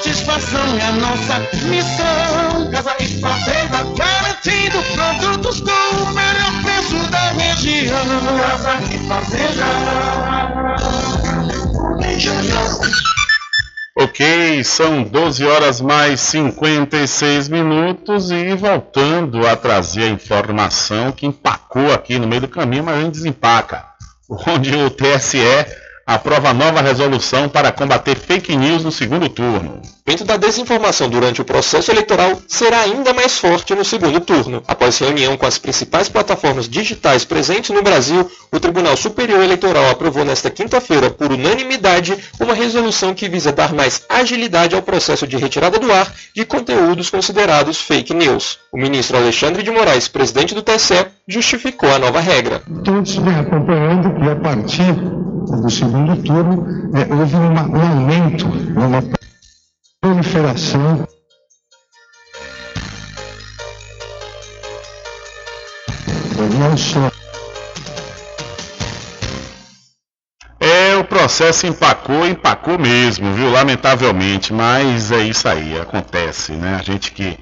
satisfação é nossa missão. Casa e Fazenda, garantindo produtos com o melhor preço da região. Casa e Fazenda. Ok, são 12 horas mais 56 minutos e voltando a trazer a informação que empacou aqui no meio do caminho, mas a gente desempaca. Onde o TSE aprova nova resolução para combater fake news no segundo turno. O evento da desinformação durante o processo eleitoral será ainda mais forte no segundo turno. Após reunião com as principais plataformas digitais presentes no Brasil, o Tribunal Superior Eleitoral aprovou nesta quinta-feira, por unanimidade, uma resolução que visa dar mais agilidade ao processo de retirada do ar de conteúdos considerados fake news. O ministro Alexandre de Moraes, presidente do TSE, justificou a nova regra. Todos vêm acompanhando que a partir do segundo turno eh, houve uma- um aumento, uma proliferação não só É, o processo empacou, empacou mesmo, viu? Lamentavelmente, mas é isso aí, acontece, né? A gente que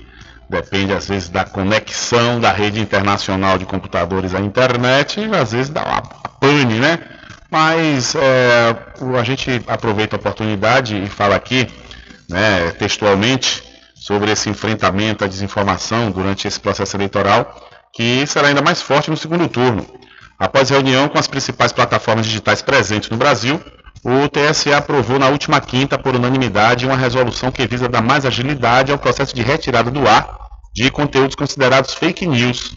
depende às vezes da conexão da rede internacional de computadores à internet, às vezes dá uma pane, né? Mas é, a gente aproveita a oportunidade e fala aqui, né, textualmente, sobre esse enfrentamento à desinformação durante esse processo eleitoral, que será ainda mais forte no segundo turno. Após reunião com as principais plataformas digitais presentes no Brasil, o TSE aprovou na última quinta, por unanimidade, uma resolução que visa dar mais agilidade ao processo de retirada do ar de conteúdos considerados fake news.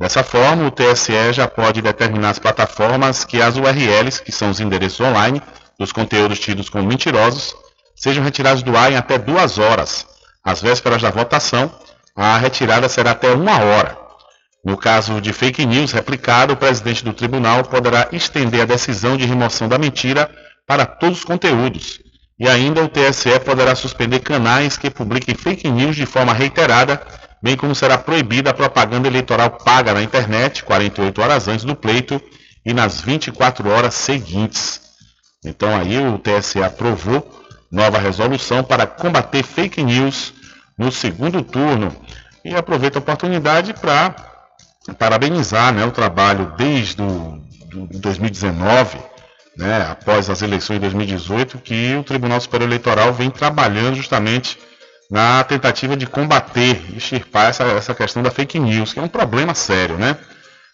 Dessa forma, o TSE já pode determinar as plataformas que as URLs, que são os endereços online, dos conteúdos tidos como mentirosos, sejam retirados do ar em até duas horas. Às vésperas da votação, a retirada será até uma hora. No caso de fake news replicado, o presidente do tribunal poderá estender a decisão de remoção da mentira para todos os conteúdos. E ainda o TSE poderá suspender canais que publiquem fake news de forma reiterada, bem como será proibida a propaganda eleitoral paga na internet 48 horas antes do pleito e nas 24 horas seguintes. Então aí o TSE aprovou nova resolução para combater fake news no segundo turno. E aproveito a oportunidade para parabenizar né, o trabalho desde o do 2019, né, após as eleições de 2018, que o Tribunal Superior Eleitoral vem trabalhando justamente na tentativa de combater, extirpar essa, essa questão da fake news, que é um problema sério, né?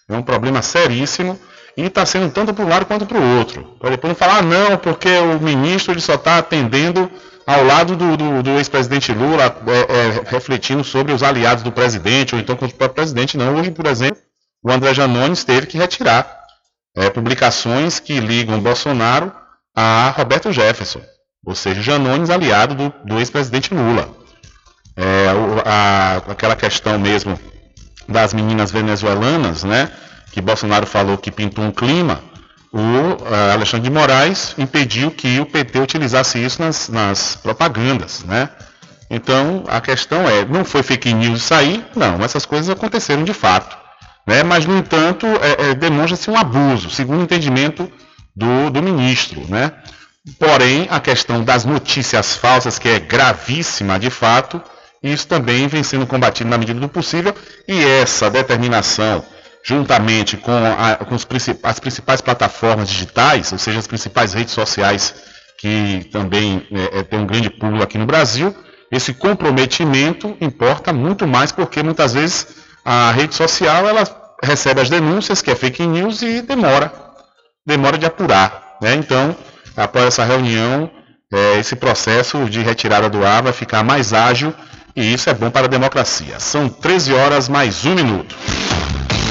É um problema seríssimo e está sendo tanto para um lado quanto para o outro. Para depois não falar, ah, não, porque o ministro ele só está atendendo ao lado do, do- do ex-presidente Lula, é, é, refletindo sobre os aliados do presidente, ou então contra o próprio presidente. Não, hoje, por exemplo, o André Janones teve que retirar é, publicações que ligam Bolsonaro a Roberto Jefferson, ou seja, Janones aliado do, do ex-presidente Lula. É, a- aquela questão mesmo das meninas venezuelanas, né, que Bolsonaro falou que pintou um clima, o eh, Alexandre de Moraes impediu que o PT utilizasse isso nas, nas propagandas, né? Então a questão é, não foi fake news aí? Não, essas coisas aconteceram de fato, né? Mas no entanto é, é, demonstra-se um abuso, segundo o entendimento do, do ministro, né? Porém a questão das notícias falsas, que é gravíssima de fato, isso também vem sendo combatido na medida do possível e essa determinação juntamente com, a- com os as principais plataformas digitais, ou seja, as principais redes sociais que também é, é, tem um grande público aqui no Brasil, esse comprometimento importa muito mais porque muitas vezes a rede social ela recebe as denúncias que é fake news e demora, demora de apurar, né? Então, após essa reunião, é, esse processo de retirada do ar vai ficar mais ágil E isso é bom para a democracia. São 13 horas mais um minuto.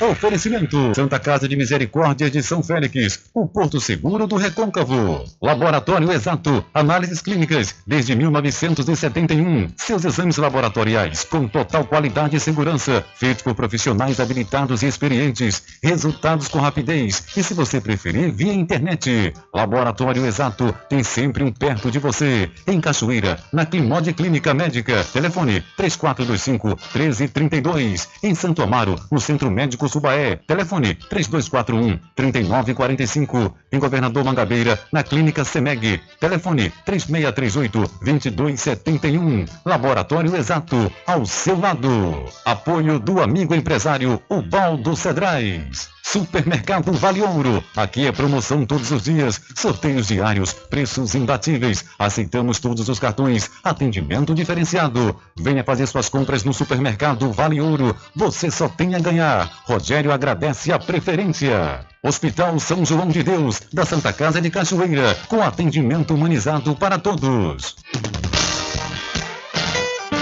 Oferecimento: Santa Casa de Misericórdia de São Félix, o Porto Seguro do Recôncavo. Laboratório Exato, análises clínicas desde 1971. Seus exames laboratoriais com total qualidade e segurança, feitos por profissionais habilitados e experientes. Resultados com rapidez e, se você preferir, via internet. Laboratório Exato tem sempre um perto de você. Em Cachoeira, na Climode Clínica Médica. Telefone 3425 1332. Em Santo Amaro, no Centro Médico Subaé. Telefone 3241 3945. Em Governador Mangabeira, na Clínica Semeg. Telefone 3638 2271. Laboratório Exato, ao seu lado. Apoio do amigo empresário Ubaldo Cedrais. Supermercado Vale Ouro. Aqui é promoção todos os dias, sorteios diários, preços imbatíveis. Aceitamos todos os cartões, atendimento diferenciado. Venha fazer suas compras no Supermercado Vale Ouro. Você só tem a ganhar. Rogério agradece a preferência. Hospital São João de Deus, da Santa Casa de Cachoeira, com atendimento humanizado para todos.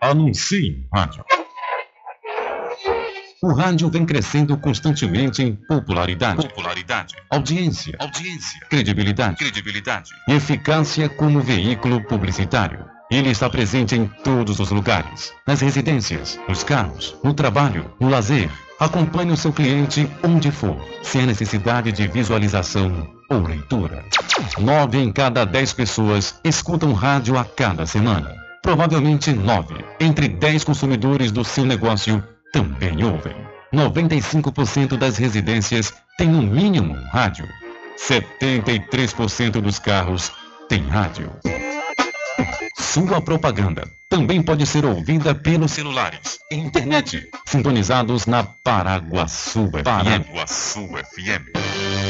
Anuncie rádio. O rádio vem crescendo constantemente em popularidade, popularidade, audiência, audiência, credibilidade, credibilidade. E eficácia como veículo publicitário. Ele está presente em todos os lugares, nas residências, nos carros, no trabalho, no lazer. Acompanhe o seu cliente onde for, sem a necessidade de visualização ou leitura. Nove em cada dez pessoas escutam rádio a cada semana. Provavelmente nove entre dez consumidores do seu negócio também ouvem. 95% das residências têm no mínimo um rádio. 73% dos carros têm rádio. Sua propaganda também pode ser ouvida pelos celulares e internet, sintonizados na Paraguaçu FM. Paraguaçu FM.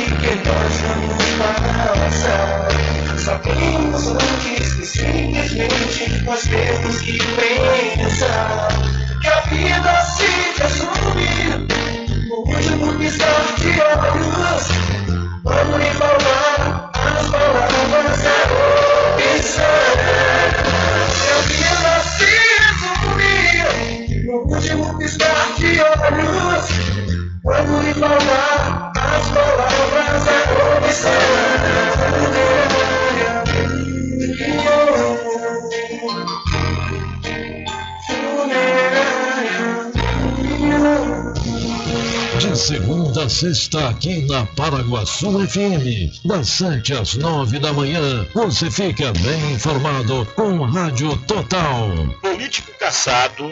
que nós vamos passar. Sabemos antes que simplesmente nós temos que pensar que a vida se resume no último piscar de olhos. Vamos lhe falar as palavras da opção. No último piscar de olhos. Quando lhe falar as palavras da comissão De segunda a sexta, aqui na Paraguaçu FM, das 7 às 9 da manhã, você fica bem informado com Rádio Total. Político caçado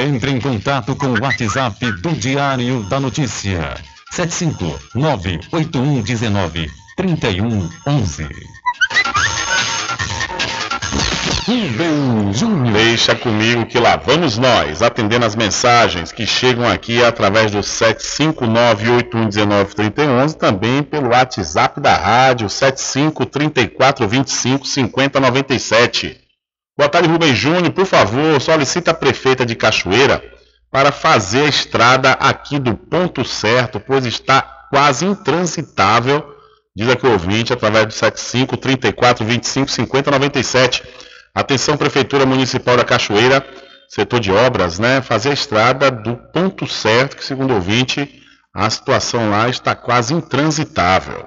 Entre em contato com o WhatsApp do Diário da Notícia. 759-8119-3111. Rubem Júnior. Deixa comigo que lá vamos nós, atendendo as mensagens que chegam aqui através do 759-8119-3111, também pelo WhatsApp da rádio 7534255097. Boa tarde, Rubem Júnior. Por favor, solicita a prefeita de Cachoeira para fazer a estrada aqui do ponto certo, pois está quase intransitável, diz aqui o ouvinte, através do 75 34 25 50 97. Atenção, Prefeitura Municipal da Cachoeira, setor de obras, né? Fazer a estrada do ponto certo, que segundo o ouvinte, a situação lá está quase intransitável.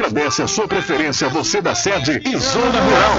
agradece a sua preferência, você da sede e Zona Rural.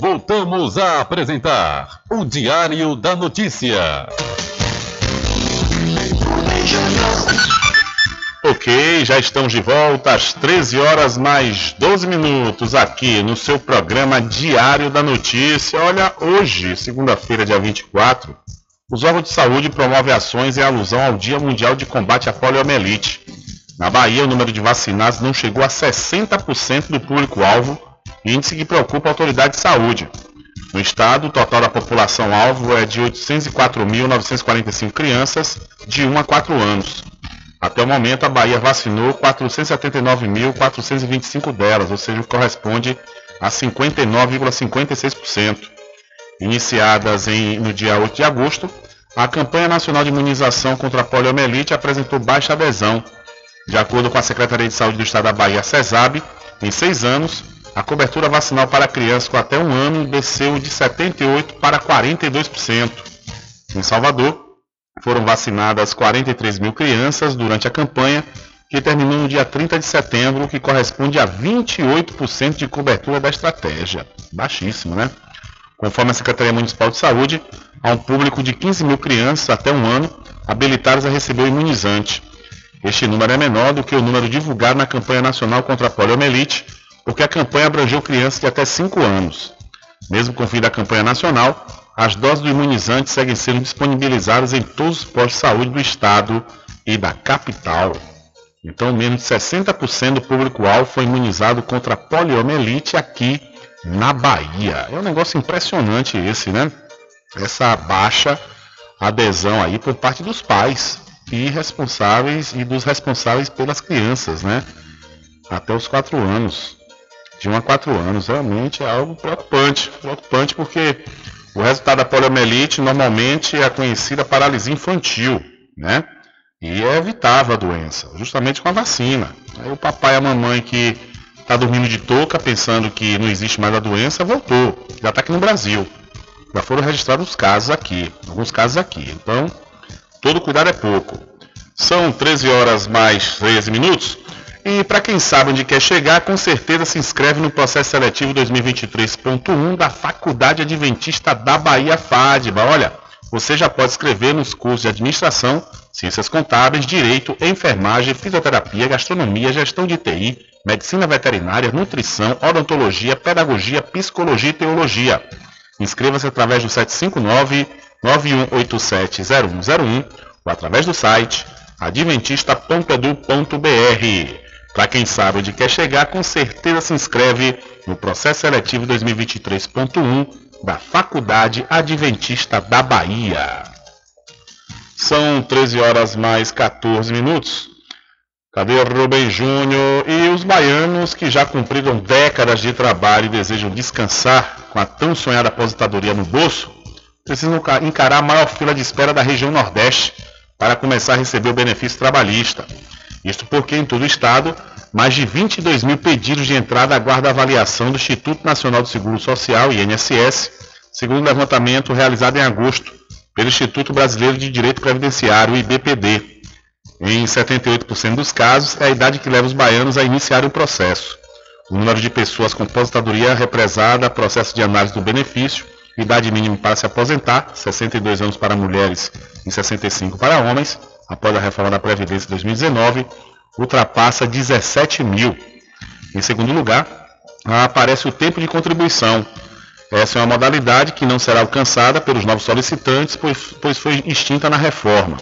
Voltamos a apresentar o Diário da Notícia. Ok, já estamos de volta às 13 horas mais 12 minutos aqui no seu programa Diário da Notícia. Olha, hoje, segunda-feira, dia 24, os órgãos de saúde promovem ações em alusão ao Dia Mundial de Combate à Poliomielite. Na Bahia, o número de vacinados não chegou a 60% do público-alvo, índice que preocupa a autoridade de saúde. No estado, o total da população-alvo é de 804.945 crianças de 1 a 4 anos. Até o momento, a Bahia vacinou 479.425 delas, ou seja, corresponde a 59,56%. Iniciadas em, no dia 8 de agosto, a campanha nacional de imunização contra a poliomielite apresentou baixa adesão. De acordo com a Secretaria de Saúde do Estado da Bahia, CESAB, em seis anos, a cobertura vacinal para crianças com até um ano desceu de 78% para 42%. Em Salvador, foram vacinadas 43 mil crianças durante a campanha, que terminou no dia 30 de setembro, o que corresponde a 28% de cobertura da estratégia. Baixíssimo, né? Conforme a Secretaria Municipal de Saúde, há um público de 15 mil crianças até um ano habilitadas a receber o imunizante. Este número é menor do que o número divulgado na campanha nacional contra a poliomielite, porque a campanha abrangeu crianças de até 5 anos. Mesmo com o fim da campanha nacional, as doses do imunizante seguem sendo disponibilizadas em todos os postos de saúde do estado e da capital. Então, menos de 60% do público-alvo foi imunizado contra a poliomielite aqui na Bahia. É um negócio impressionante esse, né? Essa baixa adesão aí por parte dos pais e responsáveis e dos responsáveis pelas crianças, né? Até os 4 anos. De 1 a 4 anos. Realmente é algo preocupante. Preocupante porque o resultado da poliomielite normalmente é a conhecida paralisia infantil, né? E é evitável a doença, justamente com a vacina. Aí o papai e a mamãe que está dormindo de touca pensando que não existe mais a doença, voltou. Já está aqui no Brasil. Já foram registrados os casos aqui, alguns casos aqui. Então, todo cuidado é pouco. São 13 horas mais 13 minutos. E para quem sabe onde quer chegar, com certeza se inscreve no processo seletivo 2023.1 da Faculdade Adventista da Bahia FADBA. Olha, você já pode escrever nos cursos de administração, ciências contábeis, direito, enfermagem, fisioterapia, gastronomia, gestão de TI, medicina veterinária, nutrição, odontologia, pedagogia, psicologia e teologia. Inscreva-se através do 759 91870101 ou através do site adventista.edu.br. Para quem sabe onde quer chegar, com certeza se inscreve no processo seletivo 2023.1 da Faculdade Adventista da Bahia. São 13 horas mais 14 minutos. Cadê Rubem Júnior e os baianos que já cumpriram décadas de trabalho e desejam descansar com a tão sonhada aposentadoria no bolso? precisam ca- encarar a maior fila de espera da região Nordeste para começar a receber o benefício trabalhista. Isto porque em todo o estado, mais de 22 mil pedidos de entrada aguardam avaliação do Instituto Nacional do Seguro Social, INSS, segundo o levantamento realizado em agosto pelo Instituto Brasileiro de Direito Previdenciário, IBPD. Em 78% dos casos, é a idade que leva os baianos a iniciar o processo. O número de pessoas com aposentadoria represada, processo de análise do benefício, idade mínima para se aposentar, 62 anos para mulheres e 65 para homens, após a reforma da Previdência de 2019, ultrapassa 17 mil. Em segundo lugar, aparece o tempo de contribuição. Essa é uma modalidade que não será alcançada pelos novos solicitantes, pois, pois foi extinta na reforma.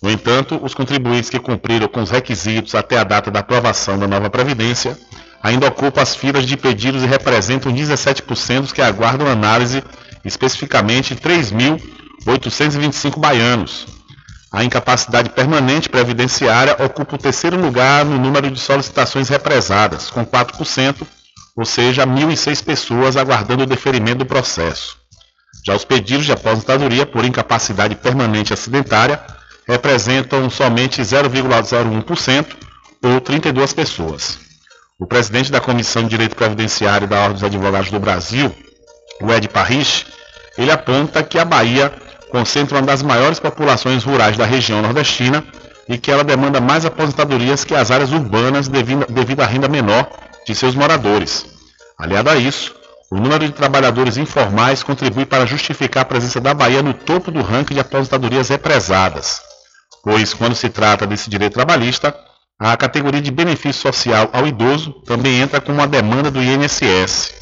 No entanto, os contribuintes que cumpriram com os requisitos até a data da aprovação da nova Previdência ainda ocupam as filas de pedidos e representam 17% dos que aguardam análise, especificamente 3.825 baianos. A incapacidade permanente previdenciária ocupa o terceiro lugar no número de solicitações represadas, com 4%, ou seja, 1.006 pessoas aguardando o deferimento do processo. Já os pedidos de aposentadoria por incapacidade permanente acidentária representam somente 0,01%, ou 32 pessoas. O presidente da Comissão de Direito Previdenciário da Ordem dos Advogados do Brasil, o Ed Parrish, ele aponta que a Bahia concentra uma das maiores populações rurais da região nordestina e que ela demanda mais aposentadorias que as áreas urbanas devido, devido à renda menor de seus moradores. Aliado a isso, o número de trabalhadores informais contribui para justificar a presença da Bahia no topo do ranking de aposentadorias represadas, pois quando se trata desse direito trabalhista, a categoria de benefício social ao idoso também entra com uma demanda do INSS.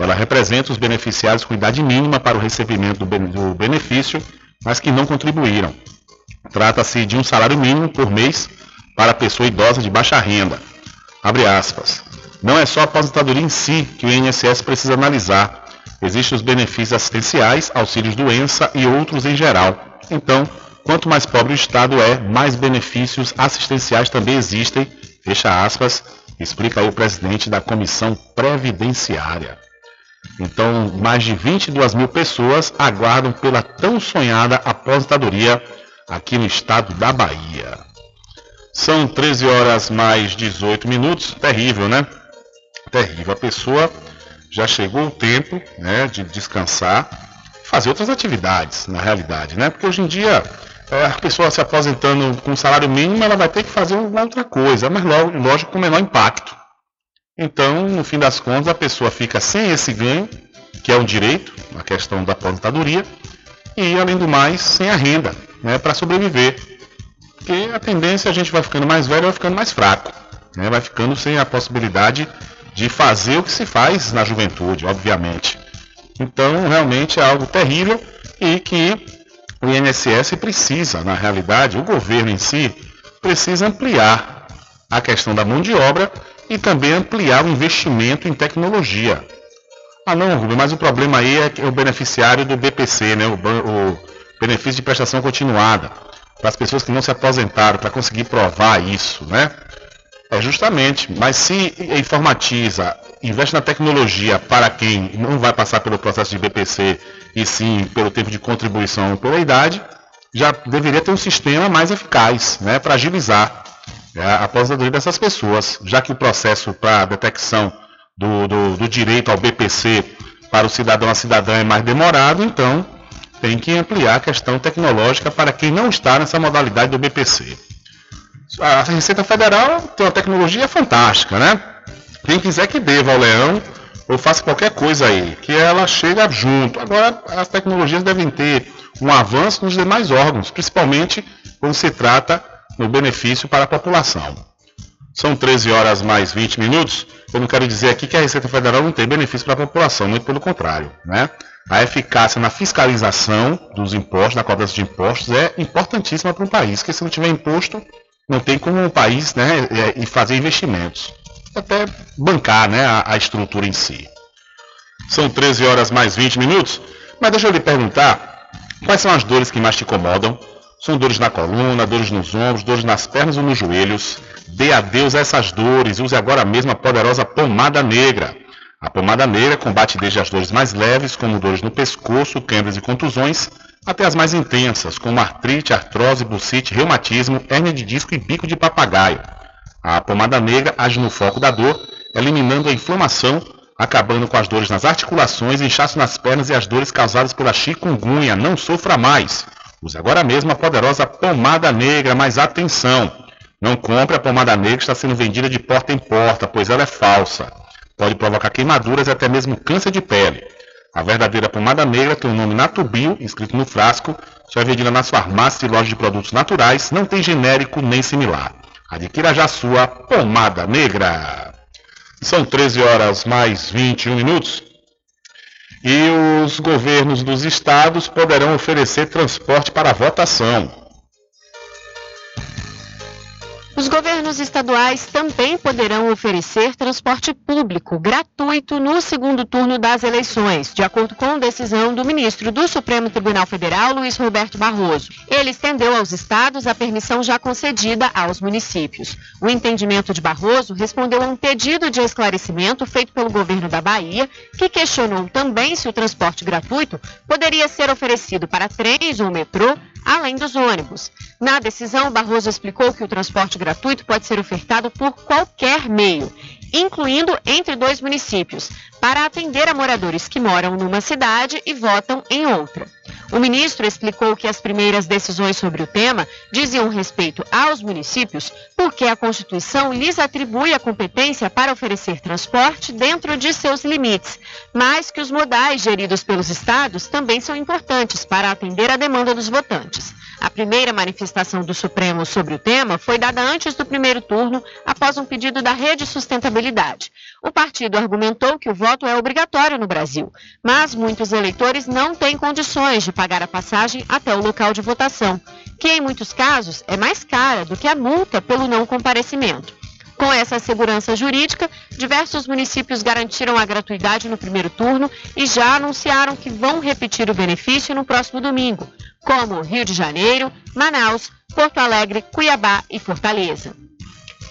Ela representa os beneficiários com idade mínima para o recebimento do bene- do benefício, mas que não contribuíram. Trata-se de um salário mínimo por mês para pessoa idosa de baixa renda. Abre aspas. Não é só a aposentadoria em si que o INSS precisa analisar. Existem os benefícios assistenciais, auxílios doença e outros em geral. Então, quanto mais pobre o Estado é, mais benefícios assistenciais também existem. Fecha aspas, explica o presidente da Comissão Previdenciária. Então, mais de 22 mil pessoas aguardam pela tão sonhada aposentadoria aqui no estado da Bahia. São 13 horas mais 18 minutos. Terrível, né? Terrível. A pessoa já chegou o tempo né, de descansar, fazer outras atividades, na realidade, né? Porque hoje em dia, é, a pessoa se aposentando com salário mínimo, ela vai ter que fazer uma outra coisa, mas lógico com menor impacto. Então, no fim das contas, a pessoa fica sem esse ganho, que é um direito, a questão da aposentadoria, e além do mais, sem a renda, né, para sobreviver. Porque a tendência a gente vai ficando mais velho, vai ficando mais fraco, né, vai ficando sem a possibilidade de fazer o que se faz na juventude, obviamente. Então, realmente é algo terrível e que o INSS precisa, na realidade, o governo em si precisa ampliar a questão da mão de obra e também ampliar o investimento em tecnologia. Ah não, Rubem, mas o problema aí é o beneficiário do BPC, né, o, o benefício de prestação continuada, para as pessoas que não se aposentaram, para conseguir provar isso, né? É justamente, mas se informatiza, investe na tecnologia para quem não vai passar pelo processo de BPC e sim pelo tempo de contribuição pela idade, já deveria ter um sistema mais eficaz, né, para agilizar a aposentadoria dessas pessoas, já que o processo para detecção do, do, do direito ao BPC para o cidadão a cidadã é mais demorado, então tem que ampliar a questão tecnológica para quem não está nessa modalidade do BPC. A Receita Federal tem uma tecnologia fantástica, né? Quem quiser que deva ao leão ou faça qualquer coisa aí, que ela chega junto. Agora, as tecnologias devem ter um avanço nos demais órgãos, principalmente quando se trata no benefício para a população. São 13 horas mais 20 minutos. Eu não quero dizer aqui que a Receita Federal não tem benefício para a população, muito pelo contrário. Né? A eficácia na fiscalização dos impostos, na cobrança de impostos, é importantíssima para um país, porque se não tiver imposto, não tem como o país né, é, e fazer investimentos. Até bancar né, a, a estrutura em si. São 13 horas mais 20 minutos. Mas deixa eu lhe perguntar, quais são as dores que mais te incomodam? São dores na coluna, dores nos ombros, dores nas pernas ou nos joelhos? Dê adeus a essas dores e use agora mesmo a poderosa pomada negra. A pomada negra combate desde as dores mais leves, como dores no pescoço, câimbras e contusões, até as mais intensas, como artrite, artrose, bucite, reumatismo, hérnia de disco e bico de papagaio. A pomada negra age no foco da dor, eliminando a inflamação, acabando com as dores nas articulações, inchaço nas pernas e as dores causadas pela chikungunya. Não sofra mais. Use agora mesmo a poderosa pomada negra, mas atenção! Não compre a pomada negra que está sendo vendida de porta em porta, pois ela é falsa. Pode provocar queimaduras e até mesmo câncer de pele. A verdadeira pomada negra tem o nome Natubio, escrito no frasco, só é vendida nas farmácias e lojas de produtos naturais, não tem genérico nem similar. Adquira já sua pomada negra. São 13 horas mais 21 minutos. E os governos dos estados poderão oferecer transporte para votação. Os governos estaduais também poderão oferecer transporte público gratuito no segundo turno das eleições, de acordo com decisão do ministro do Supremo Tribunal Federal, Luiz Roberto Barroso. Ele estendeu aos estados a permissão já concedida aos municípios. O entendimento de Barroso respondeu a um pedido de esclarecimento feito pelo governo da Bahia, que questionou também se o transporte gratuito poderia ser oferecido para trens ou metrô além dos ônibus. Na decisão, Barroso explicou que o transporte gratuito pode ser ofertado por qualquer meio, incluindo entre dois municípios, para atender a moradores que moram numa cidade e votam em outra. O ministro explicou que as primeiras decisões sobre o tema diziam respeito aos municípios, porque a Constituição lhes atribui a competência para oferecer transporte dentro de seus limites, mas que os modais geridos pelos estados também são importantes para atender a demanda dos votantes. A primeira manifestação do Supremo sobre o tema foi dada antes do primeiro turno, após um pedido da Rede Sustentabilidade. O partido argumentou que o voto é obrigatório no Brasil, mas muitos eleitores não têm condições de pagar a passagem até o local de votação, que em muitos casos é mais cara do que a multa pelo não comparecimento. Com essa segurança jurídica, diversos municípios garantiram a gratuidade no primeiro turno e já anunciaram que vão repetir o benefício no próximo domingo, como Rio de Janeiro, Manaus, Porto Alegre, Cuiabá e Fortaleza.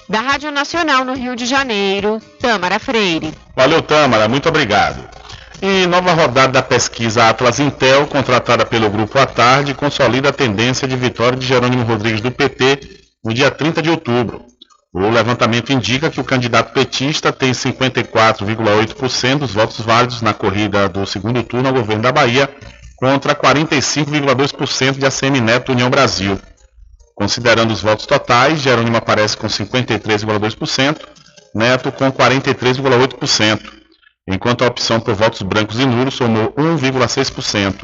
Da Rádio Nacional no Rio de Janeiro, Tâmara Freire. Valeu, Tâmara, muito obrigado. E nova rodada da pesquisa Atlas Intel, contratada pelo Grupo à Tarde, consolida a tendência de vitória de Jerônimo Rodrigues do PT no dia 30 de outubro. O levantamento indica que o candidato petista tem 54,8% dos votos válidos na corrida do segundo turno ao governo da Bahia, contra 45,2% de ACM Neto União Brasil. Considerando os votos totais, Jerônimo aparece com 53,2%, Neto com 43,8%, enquanto a opção por votos brancos e nulos somou 1,6%.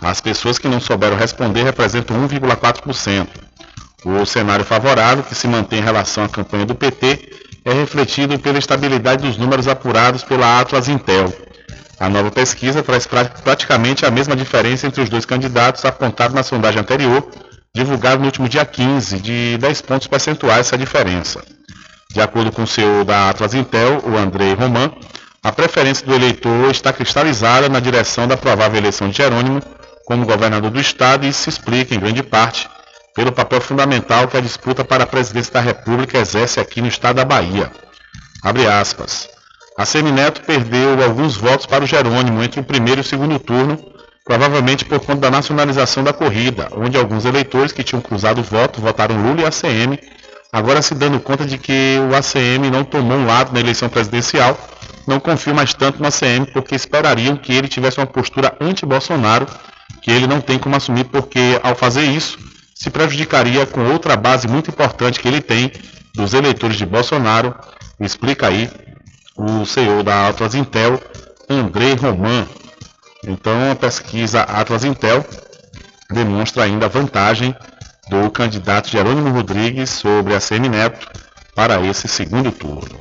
As pessoas que não souberam responder representam 1,4%. O cenário favorável que se mantém em relação à campanha do PT é refletido pela estabilidade dos números apurados pela Atlas Intel. A nova pesquisa traz praticamente a mesma diferença entre os dois candidatos apontado na sondagem anterior, divulgada no último dia 15, de 10 pontos percentuais essa diferença. De acordo com o CEO da Atlas Intel, o Andrei Roman, a preferência do eleitor está cristalizada na direção da provável eleição de Jerônimo como governador do estado e se explica, em grande parte, pelo papel fundamental que a disputa para a presidência da República exerce aqui no estado da Bahia. Abre aspas. A Semineto perdeu alguns votos para o Jerônimo entre o primeiro e o segundo turno, provavelmente por conta da nacionalização da corrida, onde alguns eleitores que tinham cruzado o voto votaram Lula e ACM, agora se dando conta de que o ACM não tomou um lado na eleição presidencial, não confiam mais tanto no ACM porque esperariam que ele tivesse uma postura anti-Bolsonaro, que ele não tem como assumir porque, ao fazer isso, se prejudicaria com outra base muito importante que ele tem dos eleitores de Bolsonaro, explica aí o CEO da Atlas Intel, André Roman. Então a pesquisa Atlas Intel demonstra ainda a vantagem do candidato Jerônimo Rodrigues sobre a Semineto para esse segundo turno.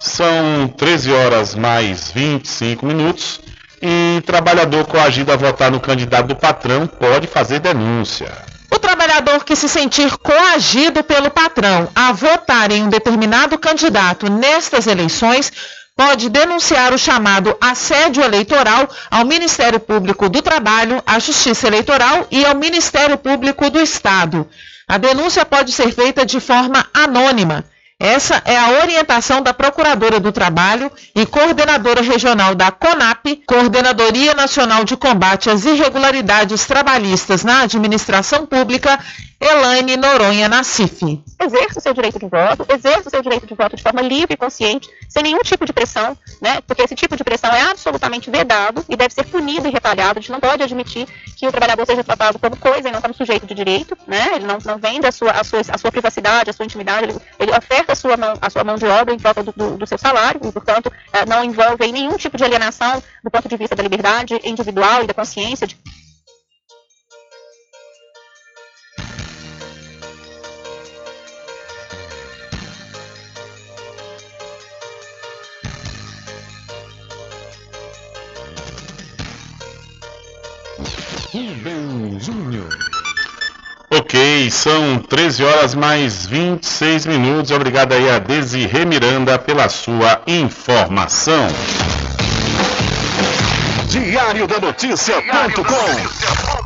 São 13 horas mais 25 minutos e trabalhador coagido a votar no candidato do patrão pode fazer denúncia. O trabalhador que se sentir coagido pelo patrão a votar em um determinado candidato nestas eleições pode denunciar o chamado assédio eleitoral ao Ministério Público do Trabalho, à Justiça Eleitoral e ao Ministério Público do Estado. A denúncia pode ser feita de forma anônima. Essa é a orientação da Procuradora do Trabalho e coordenadora regional da CONAP, Coordenadoria Nacional de Combate às Irregularidades Trabalhistas na Administração Pública, Elaine Noronha Nassif. exerça o seu direito de voto, exerça o seu direito de voto de forma livre e consciente, sem nenhum tipo de pressão, né? Porque esse tipo de pressão é absolutamente vedado e deve ser punido e retalhado. A gente não pode admitir que o trabalhador seja tratado como coisa e não como sujeito de direito, né? Ele não, não vende a sua, a, sua, a sua privacidade, a sua intimidade, ele, ele oferta a sua, mão, a sua mão de obra em troca do, do, do seu salário e, portanto, eh, não envolve nenhum tipo de alienação do ponto de vista da liberdade individual e da consciência de Rubem Júnior. Ok, são 13 horas mais 26 minutos. Obrigado aí a Desirê Miranda pela sua informação. Diário da Notícia.com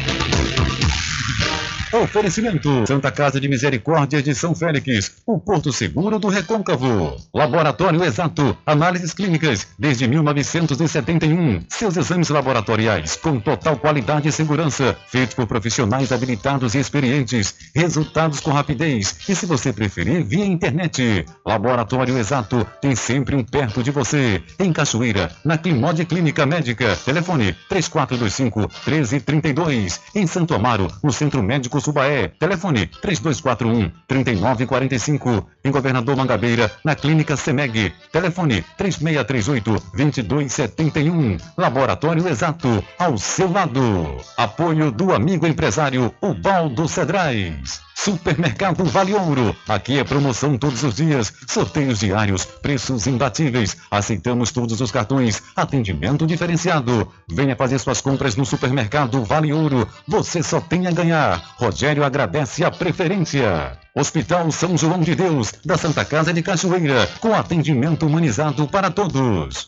Oferecimento: Santa Casa de Misericórdia de São Félix, o Porto Seguro do Recôncavo. Laboratório Exato, análises clínicas desde 1971. Seus exames laboratoriais com total qualidade e segurança, feitos por profissionais habilitados e experientes. Resultados com rapidez e, se você preferir, via internet. Laboratório Exato tem sempre um perto de você. Em Cachoeira, na Climode Clínica Médica. Telefone 3425 1332. Em Santo Amaro, no Centro Médico Subaé. Telefone 3241 3945. Em Governador Mangabeira, na Clínica Semeg. Telefone 3638 2271. Laboratório Exato, ao seu lado. Apoio do amigo empresário Ubaldo Cedrais. Supermercado Vale Ouro. Aqui é promoção todos os dias, sorteios diários, preços imbatíveis. Aceitamos todos os cartões, atendimento diferenciado. Venha fazer suas compras no Supermercado Vale Ouro. Você só tem a ganhar. Rogério agradece a preferência. Hospital São João de Deus, da Santa Casa de Cachoeira, com atendimento humanizado para todos.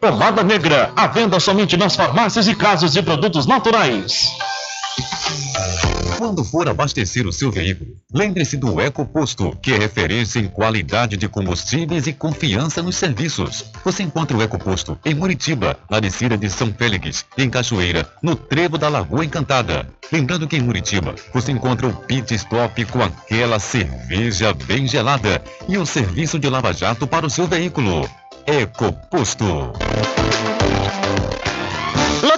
Pomada negra, à venda somente nas farmácias e casas de produtos naturais. Quando for abastecer o seu veículo, lembre-se do EcoPosto, que é referência em qualidade de combustíveis e confiança nos serviços. Você encontra o EcoPosto em Muritiba, na descida de São Félix, em Cachoeira, no trevo da Lagoa Encantada. Lembrando que em Muritiba você encontra o pit stop com aquela cerveja bem gelada e o serviço de lava-jato para o seu veículo. EcoPosto.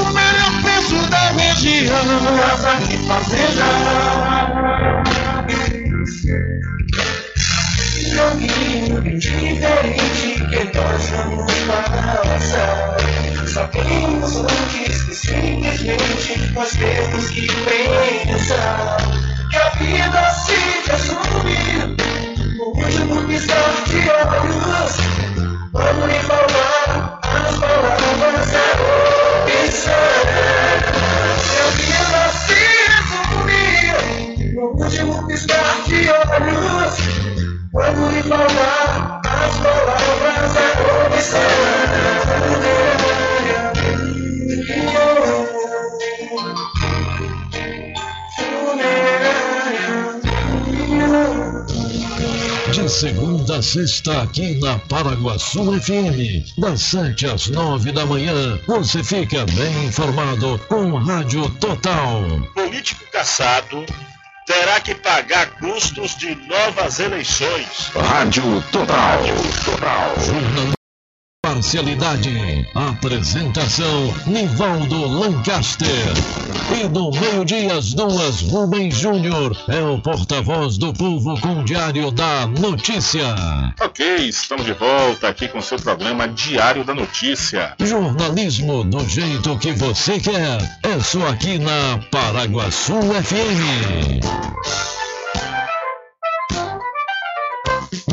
o melhor preço da região. Casa e Fazenda. bem diferente que nós vamos passar. Sabemos antes que simplesmente nós temos que pensar que a vida se resume no último piscar de olhos. Vamos lhe falar as palavras da último piscar de olhos. Vamos lhe falar as palavras da opção. De segunda a sexta, aqui na Paraguaçu FM, das 7 às 9 da manhã, você fica bem informado com Rádio Total. Político caçado terá que pagar custos de novas eleições. Rádio Total. Jornalismo Parcialidade. Apresentação: Nivaldo Lancaster. E no meio-dia, às duas, Rubem Júnior é o porta-voz do povo com o Diário da Notícia. Ok, estamos de volta aqui com seu programa Diário da Notícia. Jornalismo do jeito que você quer. É só aqui na Paraguaçu FM.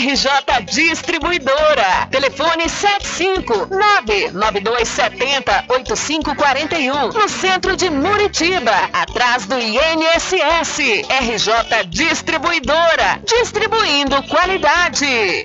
RJ Distribuidora. Telefone 75992708541 no centro de Muritiba, atrás do INSS. RJ Distribuidora, distribuindo qualidade.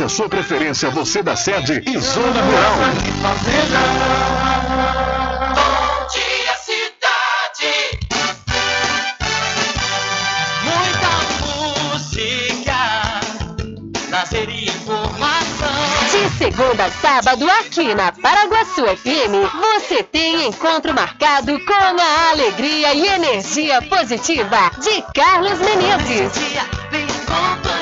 a sua preferência, você da sede e Zona Rural. Bom dia, cidade. Muita música, lazer e informação. De segunda a sábado, aqui na Paraguaçu FM, você tem encontro marcado com a alegria e energia positiva de Carlos Menezes. Bem. Bom dia, cidade.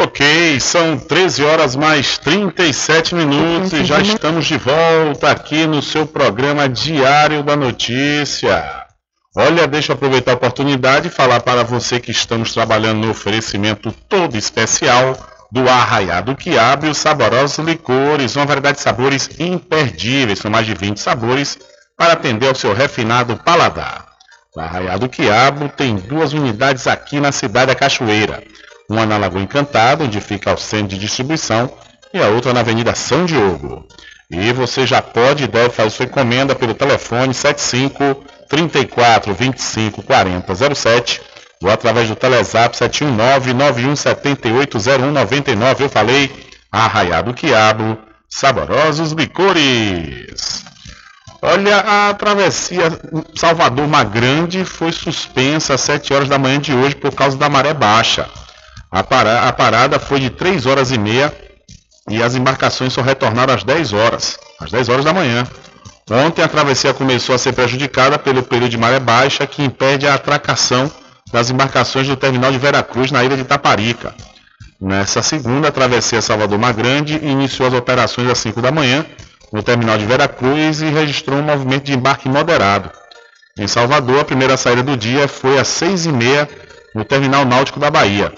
Ok, são 13 horas mais 37 minutos e já estamos de volta aqui no seu programa Diário da Notícia. Olha, deixa eu aproveitar a oportunidade e falar para você que estamos trabalhando no oferecimento todo especial do Arraiado Quiabo e os saborosos licores, uma variedade de sabores imperdíveis, são mais de 20 sabores para atender ao seu refinado paladar. O Arraiado Quiabo tem duas unidades aqui na cidade da Cachoeira, uma na Lagoa Encantada, onde fica o centro de distribuição, e a outra na Avenida São Diogo. E você já pode e deve fazer sua encomenda pelo telefone 75 34 25 40 07 ou através do Telezap 719-9178-0199. Eu falei, Arraiado Quiabo, saborosos licores. Olha, a travessia Salvador Magrande foi suspensa às 7 horas da manhã de hoje por causa da maré baixa. A, para, a parada foi de 3 horas e meia e as embarcações só retornaram às 10 horas, às 10 horas da manhã. Ontem a travessia começou a ser prejudicada pelo período de maré baixa que impede a atracação das embarcações do terminal de Veracruz na ilha de Taparica. Nessa segunda, a travessia Salvador Magrande iniciou as operações às 5 da manhã no terminal de Veracruz e registrou um movimento de embarque moderado. Em Salvador, a primeira saída do dia foi às 6 e meia no terminal náutico da Bahia.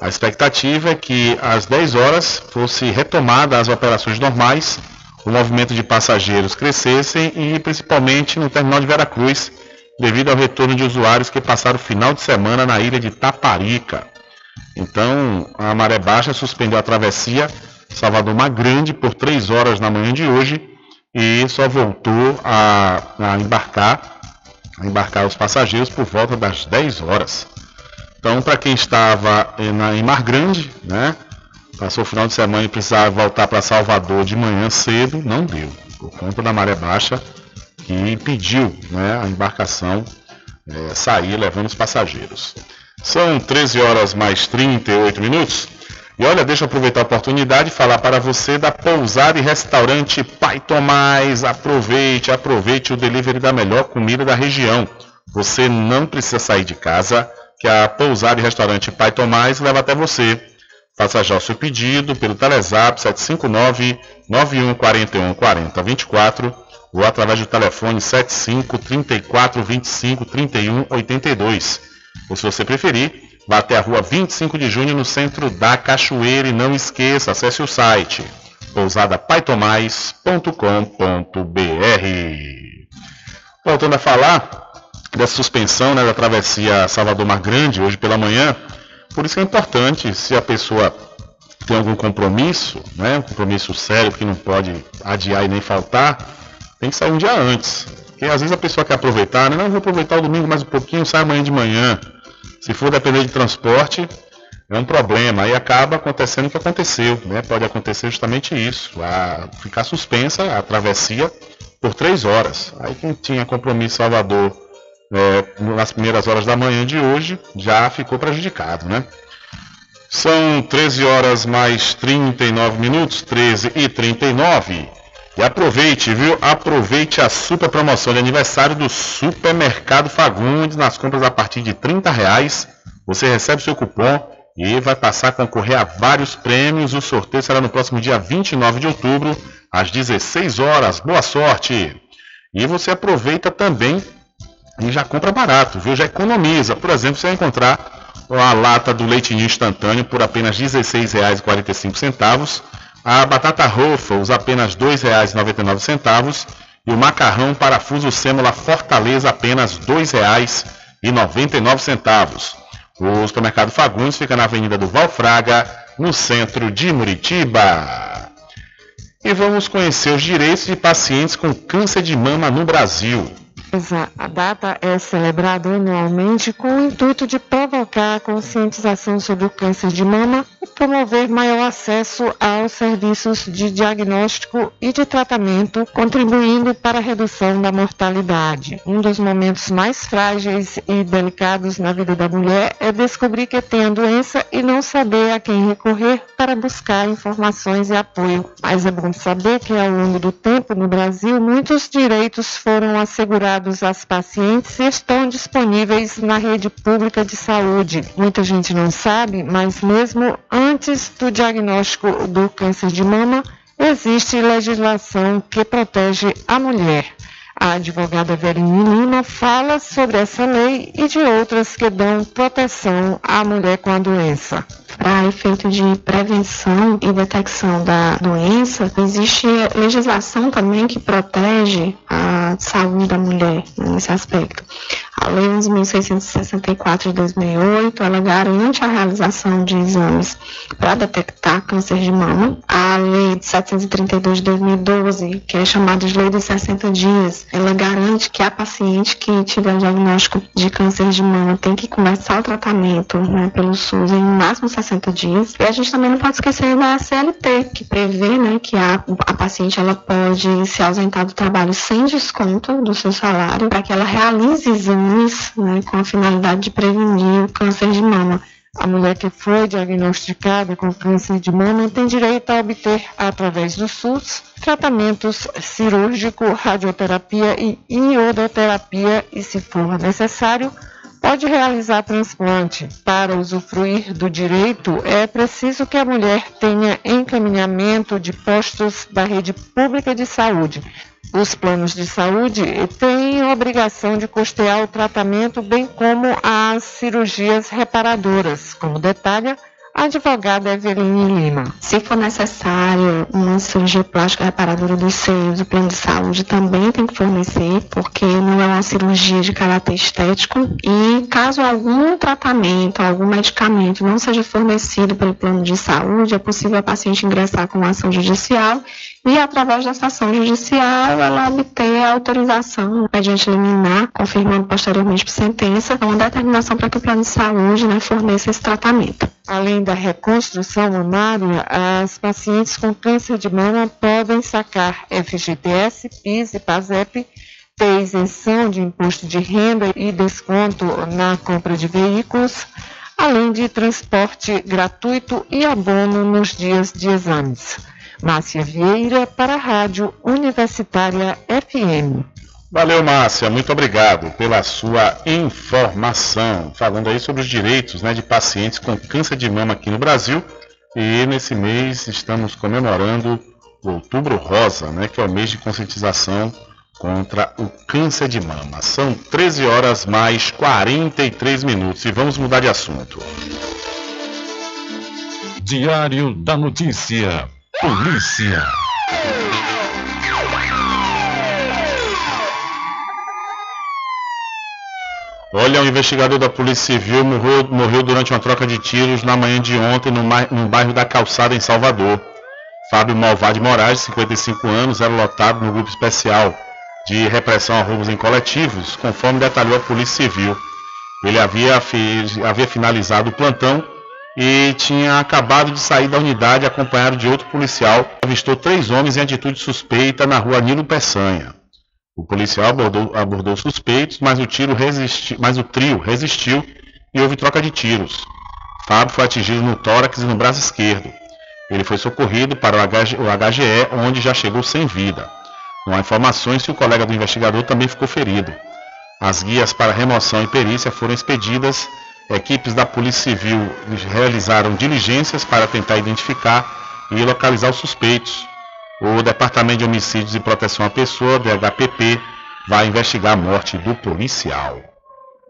A expectativa é que às 10 horas fosse retomada as operações normais, o movimento de passageiros crescessem e principalmente no terminal de Veracruz, devido ao retorno de usuários que passaram o final de semana na ilha de Taparica. Então, a maré baixa suspendeu a travessia Salvador Grande por três horas na manhã de hoje e só voltou a, a embarcar a embarcar os passageiros por volta das 10 horas. Então, para quem estava na, em Mar Grande, né, passou o final de semana e precisava voltar para Salvador de manhã cedo, não deu, por conta da maré baixa que impediu né, a embarcação é, sair levando os passageiros. São 13 horas mais 38 minutos. E olha, deixa eu aproveitar a oportunidade e falar para você da pousada e restaurante Pai Tomás. Aproveite, aproveite o delivery da melhor comida da região. Você não precisa sair de casa, que a pousada e restaurante Pai Tomás leva até você. Faça já o seu pedido pelo Telezap 759 9141 4024 ou através do telefone 75 34 25 31 82. Ou se você preferir, vá até a rua 25 de junho no centro da Cachoeira e não esqueça, acesse o site pousadapaitomais.com.br. Voltando a falar dessa suspensão né, da travessia Salvador Mar Grande hoje pela manhã, por isso é importante, se a pessoa tem algum compromisso, né, um compromisso sério que não pode adiar e nem faltar, tem que sair um dia antes. Porque às vezes a pessoa quer aproveitar, né? Não, vou aproveitar o domingo mais um pouquinho, sai amanhã de manhã. Se for depender de transporte, é um problema. Aí acaba acontecendo o que aconteceu. Né? Pode acontecer justamente isso. A ficar suspensa a travessia por três horas. Aí quem tinha compromisso Salvador é, nas primeiras horas da manhã de hoje já ficou prejudicado, né? São 13 horas mais 39 minutos, 13 e 39. E aproveite, viu? Aproveite a super promoção de aniversário do Supermercado Fagundes. Nas compras a partir de 30 reais, você recebe seu cupom e vai passar a concorrer a vários prêmios. O sorteio será no próximo dia 29 de outubro, às 16 horas. Boa sorte! E você aproveita também e já compra barato, viu? Já economiza. Por exemplo, você vai encontrar a lata do leitinho instantâneo por apenas R$ 16,45 a batata Ruffles apenas R$ 2,99 e o macarrão parafuso sêmola Fortaleza apenas R$ 2,99. O supermercado Fagundes fica na Avenida do Valfraga, no centro de Muritiba. E vamos conhecer os direitos de pacientes com câncer de mama no Brasil. A data é celebrada anualmente com o intuito de provocar a conscientização sobre o câncer de mama e promover maior acesso aos serviços de diagnóstico e de tratamento, contribuindo para a redução da mortalidade. Um dos momentos mais frágeis e delicados na vida da mulher é descobrir que tem a doença e não saber a quem recorrer para buscar informações e apoio. Mas é bom saber que ao longo do tempo no Brasil muitos direitos foram assegurados às pacientes estão disponíveis na rede pública de saúde. Muita gente não sabe, mas mesmo antes do diagnóstico do câncer de mama, existe legislação que protege a mulher. A advogada Verine Lima fala sobre essa lei e de outras que dão proteção à mulher com a doença. Para efeito de prevenção e detecção da doença, existe legislação também que protege a saúde da mulher nesse aspecto. A Lei 11.664 de 2008, ela garante a realização de exames para detectar câncer de mama. A Lei de 732 de 2012, que é chamada de Lei dos 60 dias, ela garante que a paciente que tiver diagnóstico de câncer de mama tem que começar o tratamento né, pelo SUS em máximo 60 dias. E a gente também não pode esquecer da CLT, que prevê né, que a, a paciente ela pode se ausentar do trabalho sem desconto do seu salário para que ela realize exames né, com a finalidade de prevenir o câncer de mama. A mulher que foi diagnosticada com câncer de mama tem direito a obter, através do SUS, tratamentos cirúrgico, radioterapia e iodoterapia e, se for necessário, pode realizar transplante. Para usufruir do direito, é preciso que a mulher tenha encaminhamento de postos da rede pública de saúde. Os planos de saúde têm a obrigação de custear o tratamento, bem como as cirurgias reparadoras, como detalha a advogada Eveline Lima. Se for necessário uma cirurgia plástica reparadora dos seios, o plano de saúde também tem que fornecer, porque não é uma cirurgia de caráter estético. E caso algum tratamento, algum medicamento não seja fornecido pelo plano de saúde, é possível a paciente ingressar com ação judicial e através dessa ação judicial ela obter a autorização mediante liminar, confirmando posteriormente por sentença, uma determinação para que o plano de saúde né, forneça esse tratamento. Além da reconstrução mamária, as pacientes com câncer de mama podem sacar FGTS, PIS e PASEP, ter isenção de imposto de renda e desconto na compra de veículos, além de transporte gratuito e abono nos dias de exames. Márcia Vieira para a Rádio Universitária FM. Valeu, Márcia, muito obrigado pela sua informação. Falando aí sobre os direitos né, de pacientes com câncer de mama aqui no Brasil. E nesse mês estamos comemorando o Outubro Rosa, né, que é o mês de conscientização contra o câncer de mama. São 13 horas mais 43 minutos e vamos mudar de assunto. Diário da Notícia. Polícia. Olha, o investigador da Polícia Civil morreu, morreu durante uma troca de tiros na manhã de ontem no, no bairro da Calçada, em Salvador. Fábio Malvade Moraes, 55 anos, era lotado no grupo especial de repressão a roubos em coletivos, conforme detalhou a Polícia Civil. Ele havia, havia finalizado o plantão e tinha acabado de sair da unidade acompanhado de outro policial. Avistou três homens em atitude suspeita na rua Nilo Peçanha. O policial abordou, abordou suspeitos, mas o, tiro resisti, mas o trio resistiu e houve troca de tiros. Fábio foi atingido no tórax e no braço esquerdo. Ele foi socorrido para o, HGE, o HGE, onde já chegou sem vida. Não há informações se o colega do investigador também ficou ferido. As guias para remoção e perícia foram expedidas. Equipes da Polícia Civil realizaram diligências para tentar identificar e localizar os suspeitos. O Departamento de Homicídios e Proteção à Pessoa, DHPP, vai investigar a morte do policial.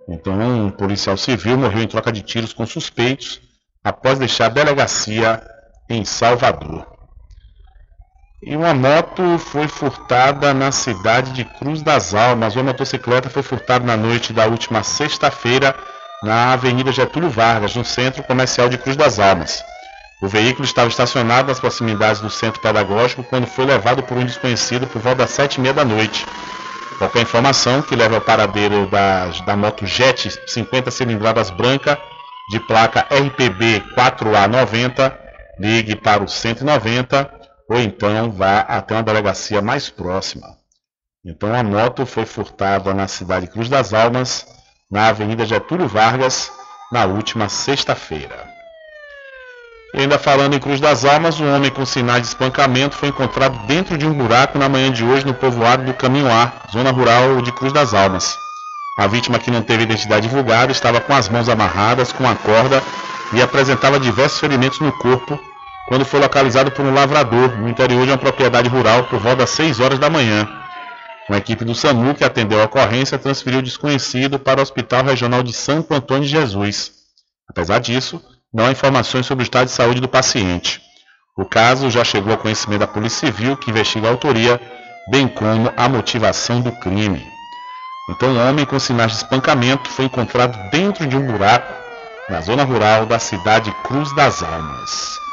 Então, um policial civil morreu em troca de tiros com suspeitos após deixar a delegacia em Salvador. E uma moto foi furtada na cidade de Cruz das Almas. Uma motocicleta foi furtada na noite da última sexta-feira na Avenida Getúlio Vargas, no centro comercial de Cruz das Almas. O veículo estava estacionado nas proximidades do centro pedagógico quando foi levado por um desconhecido por volta das sete e meia da noite. Qualquer informação que leve ao paradeiro das, da moto Jet 50 cilindradas branca de placa RPB 4A90, ligue para o 190 ou então vá até uma delegacia mais próxima. Então a moto foi furtada na cidade de Cruz das Almas, na Avenida Getúlio Vargas, na última sexta-feira. Ainda falando em Cruz das Almas, um homem com sinais de espancamento foi encontrado dentro de um buraco na manhã de hoje no povoado do Caminho A, zona rural de Cruz das Almas. A vítima, que não teve identidade divulgada, estava com as mãos amarradas com uma corda e apresentava diversos ferimentos no corpo quando foi localizado por um lavrador no interior de uma propriedade rural por volta das 6 horas da manhã. Uma equipe do SAMU que atendeu a ocorrência transferiu o desconhecido para o Hospital Regional de Santo Antônio de Jesus. Apesar disso, não há informações sobre o estado de saúde do paciente. O caso já chegou ao conhecimento da Polícia Civil, que investiga a autoria, bem como a motivação do crime. Então, um homem com sinais de espancamento foi encontrado dentro de um buraco na zona rural da cidade Cruz das Almas.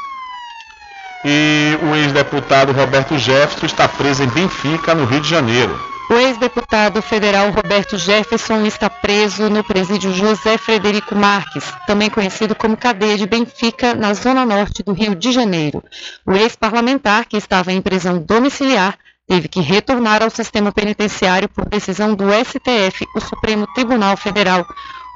E o ex-deputado Roberto Jefferson está preso em Benfica, no Rio de Janeiro. O ex-deputado federal Roberto Jefferson está preso no presídio José Frederico Marques, também conhecido como cadeia de Benfica, na zona norte do Rio de Janeiro. O ex-parlamentar, que estava em prisão domiciliar, teve que retornar ao sistema penitenciário por decisão do STF, o Supremo Tribunal Federal.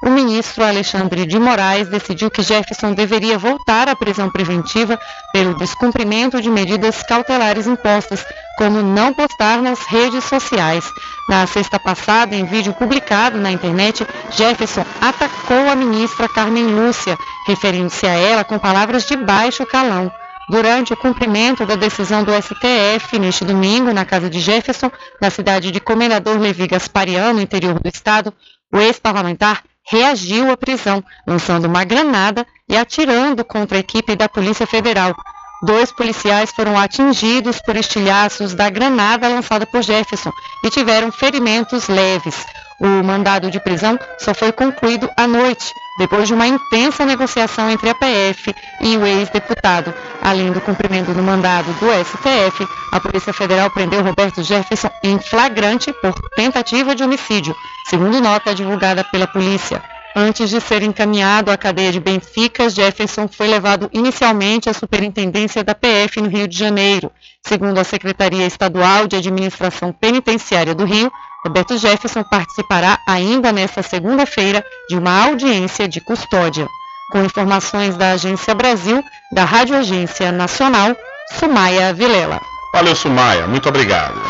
O ministro Alexandre de Moraes decidiu que Jefferson deveria voltar à prisão preventiva pelo descumprimento de medidas cautelares impostas, como não postar nas redes sociais. Na sexta passada, em vídeo publicado na internet, Jefferson atacou a ministra Carmen Lúcia, referindo-se a ela com palavras de baixo calão. Durante o cumprimento da decisão do STF, neste domingo, na casa de Jefferson, na cidade de Comendador Levi Gaspariano, interior do estado, o ex-parlamentar reagiu à prisão, lançando uma granada e atirando contra a equipe da Polícia Federal. Dois policiais foram atingidos por estilhaços da granada lançada por Jefferson e tiveram ferimentos leves. O mandado de prisão só foi concluído à noite, depois de uma intensa negociação entre a PF e o ex-deputado. Além do cumprimento do mandado do STF, a Polícia Federal prendeu Roberto Jefferson em flagrante por tentativa de homicídio, segundo nota divulgada pela polícia. Antes de ser encaminhado à cadeia de Benfica, Jefferson foi levado inicialmente à superintendência da PF no Rio de Janeiro. Segundo a Secretaria Estadual de Administração Penitenciária do Rio, Roberto Jefferson participará ainda nesta segunda-feira de uma audiência de custódia. Com informações da Agência Brasil, da Rádio Agência Nacional, Sumaia Vilela. Valeu, Sumaia. Muito obrigado.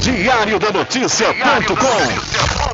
Diário da Notícia.com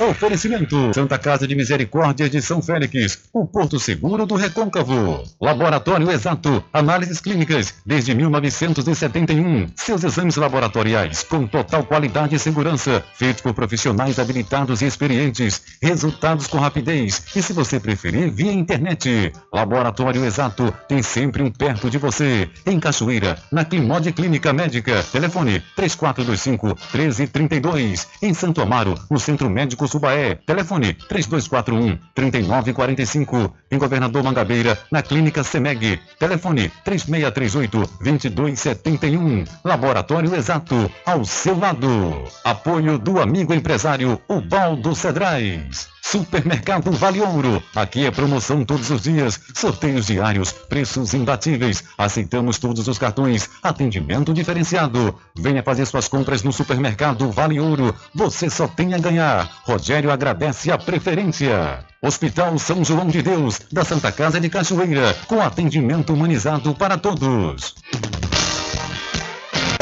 Oferecimento Santa Casa de Misericórdia de São Félix, o Porto Seguro do Recôncavo. Laboratório Exato, análises clínicas desde 1971. Seus exames laboratoriais com total qualidade e segurança, feitos por profissionais habilitados e experientes. Resultados com rapidez e, se você preferir, via internet. Laboratório Exato tem sempre um perto de você. Em Cachoeira, na Climode Clínica Médica. Telefone 3425 1332. Em Santo Amaro, no Centro Médico Subaé. Telefone 3241 3945. Em Governador Mangabeira, na Clínica Semeg. Telefone 3638 2271. Laboratório Exato, ao seu lado. Apoio do amigo empresário Ubaldo Cedrais. Supermercado Vale Ouro. Aqui é promoção todos os dias, sorteios diários, preços imbatíveis. Aceitamos todos os cartões, atendimento diferenciado. Venha fazer suas compras no Supermercado Vale Ouro. Você só tem a ganhar. Rogério agradece a preferência. Hospital São João de Deus, da Santa Casa de Cachoeira, com atendimento humanizado para todos.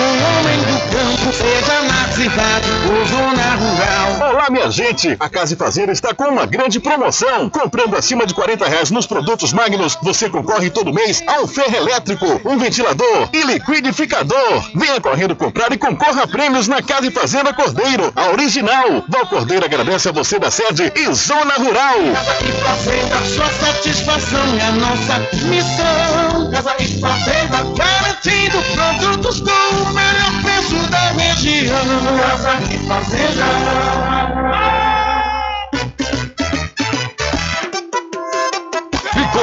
o homem do campo, seja na cidade ou zona minha gente! A Casa e Fazenda está com uma grande promoção. Comprando acima de 40 reais nos produtos Magnus, você concorre todo mês a um ferro elétrico, um ventilador e liquidificador. Venha correndo comprar e concorra a prêmios na Casa e Fazenda Cordeiro, a original. Val Cordeiro agradece a você da sede e Zona Rural. Casa e Fazenda, sua satisfação é nossa missão. Casa e Fazenda, garantindo produtos com o melhor preço da região. Casa e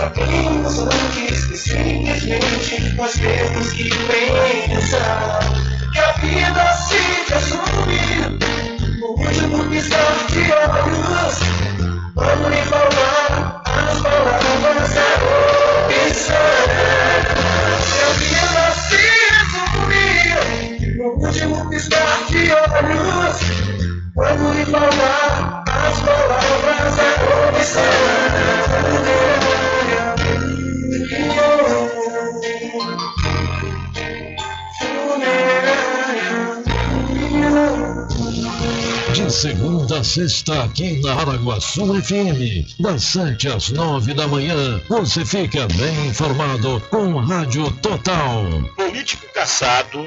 Passar. Sabemos antes que simplesmente nós temos que pensar que a vida se resume no último piscar de olhos. Quando me falar as palavras é opção. Que a vida se resume no último piscar de olhos. Quando me falar as palavras é opção. De segunda a sexta, aqui na Araguaçu FM, das 7 às 9 da manhã, você fica bem informado com Rádio Total. Político caçado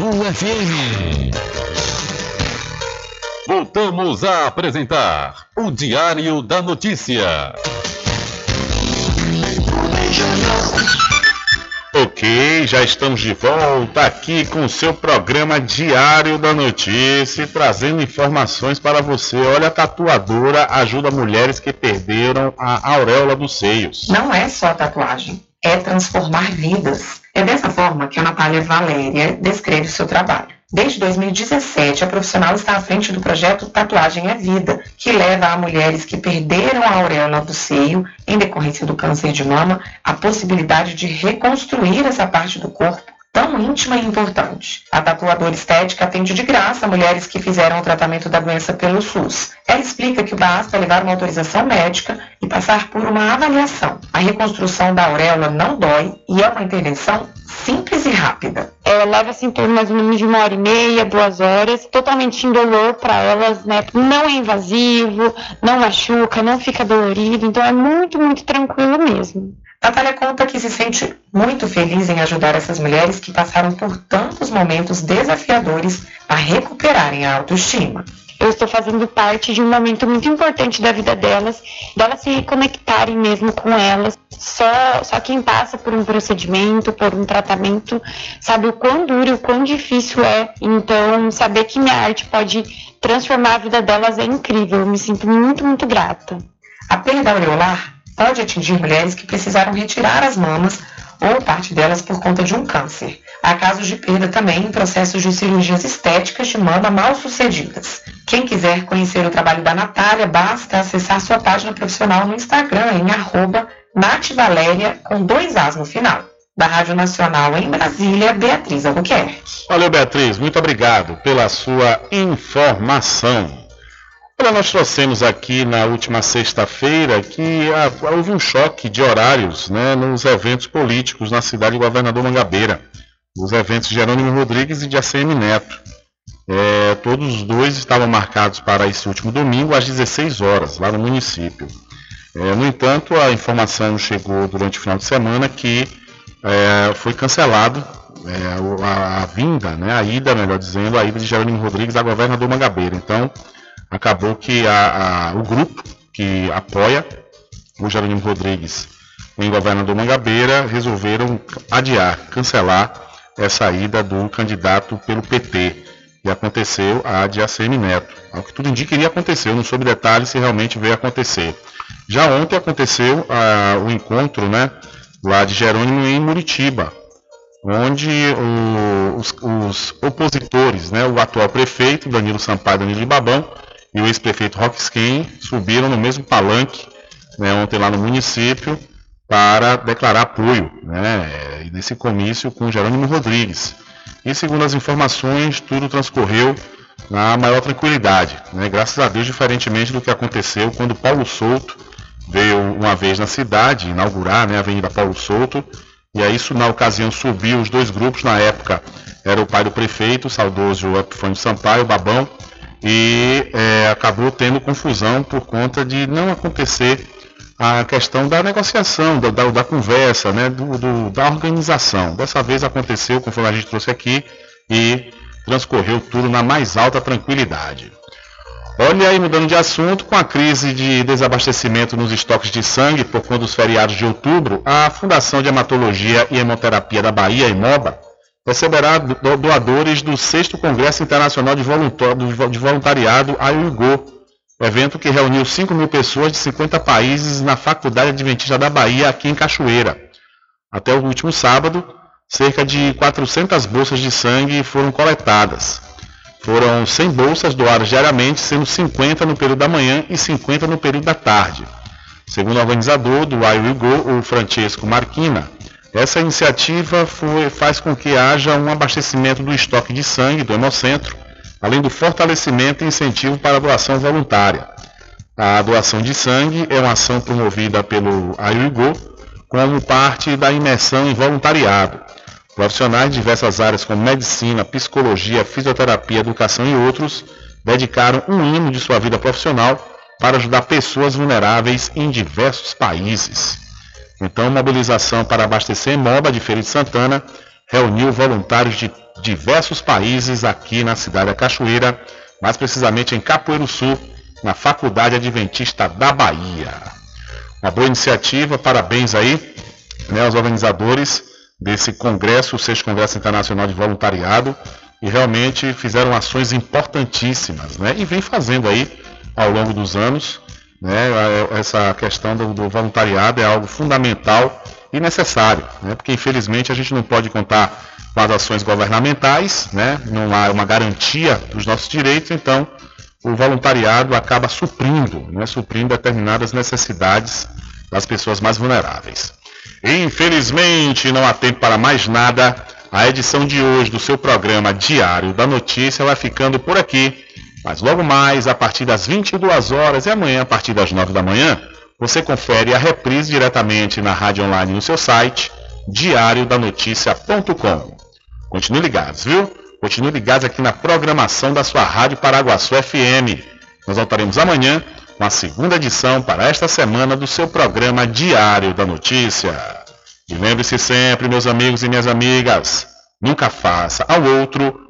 FM. Voltamos a apresentar o Diário da Notícia. Ok, já estamos de volta aqui com o seu programa Diário da Notícia, trazendo informações para você. Olha, a tatuadora ajuda mulheres que perderam a auréola dos seios. Não é só tatuagem, é transformar vidas. É dessa forma que a Natália Valéria descreve o seu trabalho. Desde 2017, a profissional está à frente do projeto Tatuagem é Vida, que leva a mulheres que perderam a auréola do seio em decorrência do câncer de mama a possibilidade de reconstruir essa parte do corpo, tão íntima e importante. A tatuadora estética atende de graça mulheres que fizeram o tratamento da doença pelo SUS. Ela explica que basta levar uma autorização médica e passar por uma avaliação. A reconstrução da auréola não dói e é uma intervenção simples e rápida. É, leva assim mais ou menos de uma hora e meia, duas horas, totalmente indolor para elas, né? Não é invasivo, não machuca, não fica dolorido, então é muito, muito tranquilo mesmo. Natália conta que se sente muito feliz em ajudar essas mulheres que passaram por tantos momentos desafiadores a recuperarem a autoestima. Eu estou fazendo parte de um momento muito importante da vida delas, delas se conectarem mesmo com elas. Só, só quem passa por um procedimento, por um tratamento, sabe o quão duro e o quão difícil é. Então, saber que minha arte pode transformar a vida delas é incrível. Eu me sinto muito, muito grata. A perda aureolar pode atingir mulheres que precisaram retirar as mamas ou parte delas por conta de um câncer. Há casos de perda também em processos de cirurgias estéticas de mama mal sucedidas. Quem quiser conhecer o trabalho da Natália, basta acessar sua página profissional no Instagram em arroba Nativaléria com dois As no final. Da Rádio Nacional em Brasília, Beatriz Albuquerque. Valeu, Beatriz. Muito obrigado pela sua informação. Olha, nós trouxemos aqui na última sexta-feira que ah, houve um choque de horários né, nos eventos políticos na cidade de Governador Mangabeira. Os eventos de Jerônimo Rodrigues e de ACM Neto. É, todos os dois estavam marcados para esse último domingo às 16 horas, lá no município. É, no entanto, a informação chegou durante o final de semana que é, foi cancelado é, a, a, vinda, né, a ida, melhor dizendo, a ida de Jerônimo Rodrigues a governador Mangabeira. Então, acabou que a, a, o grupo que apoia o Jerônimo Rodrigues em governador Mangabeira resolveram adiar, cancelar essa ida do candidato pelo PT. E aconteceu a de ACM Neto. Ao que tudo indica, iria acontecer. Eu não soube detalhes se realmente veio acontecer. Já ontem aconteceu ah, o encontro né, lá de Jerônimo em Muritiba, onde o, os, os, opositores, né, o atual prefeito, Danilo Sampaio Danilo Babão, e o ex-prefeito Roxkin subiram no mesmo palanque né, ontem lá no município para declarar apoio né, nesse comício com Jerônimo Rodrigues. E segundo as informações, tudo transcorreu na maior tranquilidade, né, graças a Deus, diferentemente do que aconteceu quando Paulo Souto veio uma vez na cidade inaugurar né, a Avenida Paulo Souto, e aí isso na ocasião subiu os dois grupos, na época era o pai do prefeito, o saudoso Epifânio Sampaio, Babão, e é, acabou tendo confusão por conta de não acontecer a questão da negociação, da, da, da conversa, né, do, do, da organização. Dessa vez aconteceu, conforme a gente trouxe aqui, e transcorreu tudo na mais alta tranquilidade. Olha aí, mudando de assunto, com a crise de desabastecimento nos estoques de sangue por conta dos feriados de outubro, a Fundação de Hematologia e Hemoterapia da Bahia, IMOBA, receberá doadores do 6 Congresso Internacional de Voluntariado, AIUGO, evento que reuniu 5 mil pessoas de 50 países na Faculdade Adventista da Bahia, aqui em Cachoeira. Até o último sábado, cerca de 400 bolsas de sangue foram coletadas. Foram 100 bolsas doadas diariamente, sendo 50 no período da manhã e 50 no período da tarde. Segundo o organizador do IWGO, o Francesco Marquina, essa iniciativa foi, faz com que haja um abastecimento do estoque de sangue do Hemocentro, além do fortalecimento e incentivo para a doação voluntária. A doação de sangue é uma ação promovida pelo AIUGO como parte da imersão em voluntariado. Profissionais de diversas áreas como medicina, psicologia, fisioterapia, educação e outros dedicaram um ano de sua vida profissional para ajudar pessoas vulneráveis em diversos países. Então, mobilização para abastecer MOBA de Feira de Santana reuniu voluntários de diversos países aqui na cidade da Cachoeira, mais precisamente em Capoeiro Sul, na Faculdade Adventista da Bahia. Uma boa iniciativa, parabéns aí né, aos organizadores desse congresso, o 6 Congresso Internacional de Voluntariado, e realmente fizeram ações importantíssimas, né? E vem fazendo aí ao longo dos anos. Né? Essa questão do, do, voluntariado é algo fundamental e necessário, né? porque infelizmente a gente não pode contar com as ações governamentais, né? não há uma garantia dos nossos direitos, então o voluntariado acaba suprindo, né? suprindo determinadas necessidades das pessoas mais vulneráveis. Infelizmente não há tempo para mais nada. A edição de hoje do seu programa Diário da Notícia vai ficando por aqui. Mas logo mais, a partir das 22 horas e amanhã, a partir das 9 da manhã, você confere a reprise diretamente na rádio online no seu site, diariodanoticia.com. Continue ligados, viu? Continue ligados aqui na programação da sua Rádio Paraguaçu FM. Nós voltaremos amanhã com a segunda edição para esta semana do seu programa Diário da Notícia. E lembre-se sempre, meus amigos e minhas amigas, nunca faça ao outro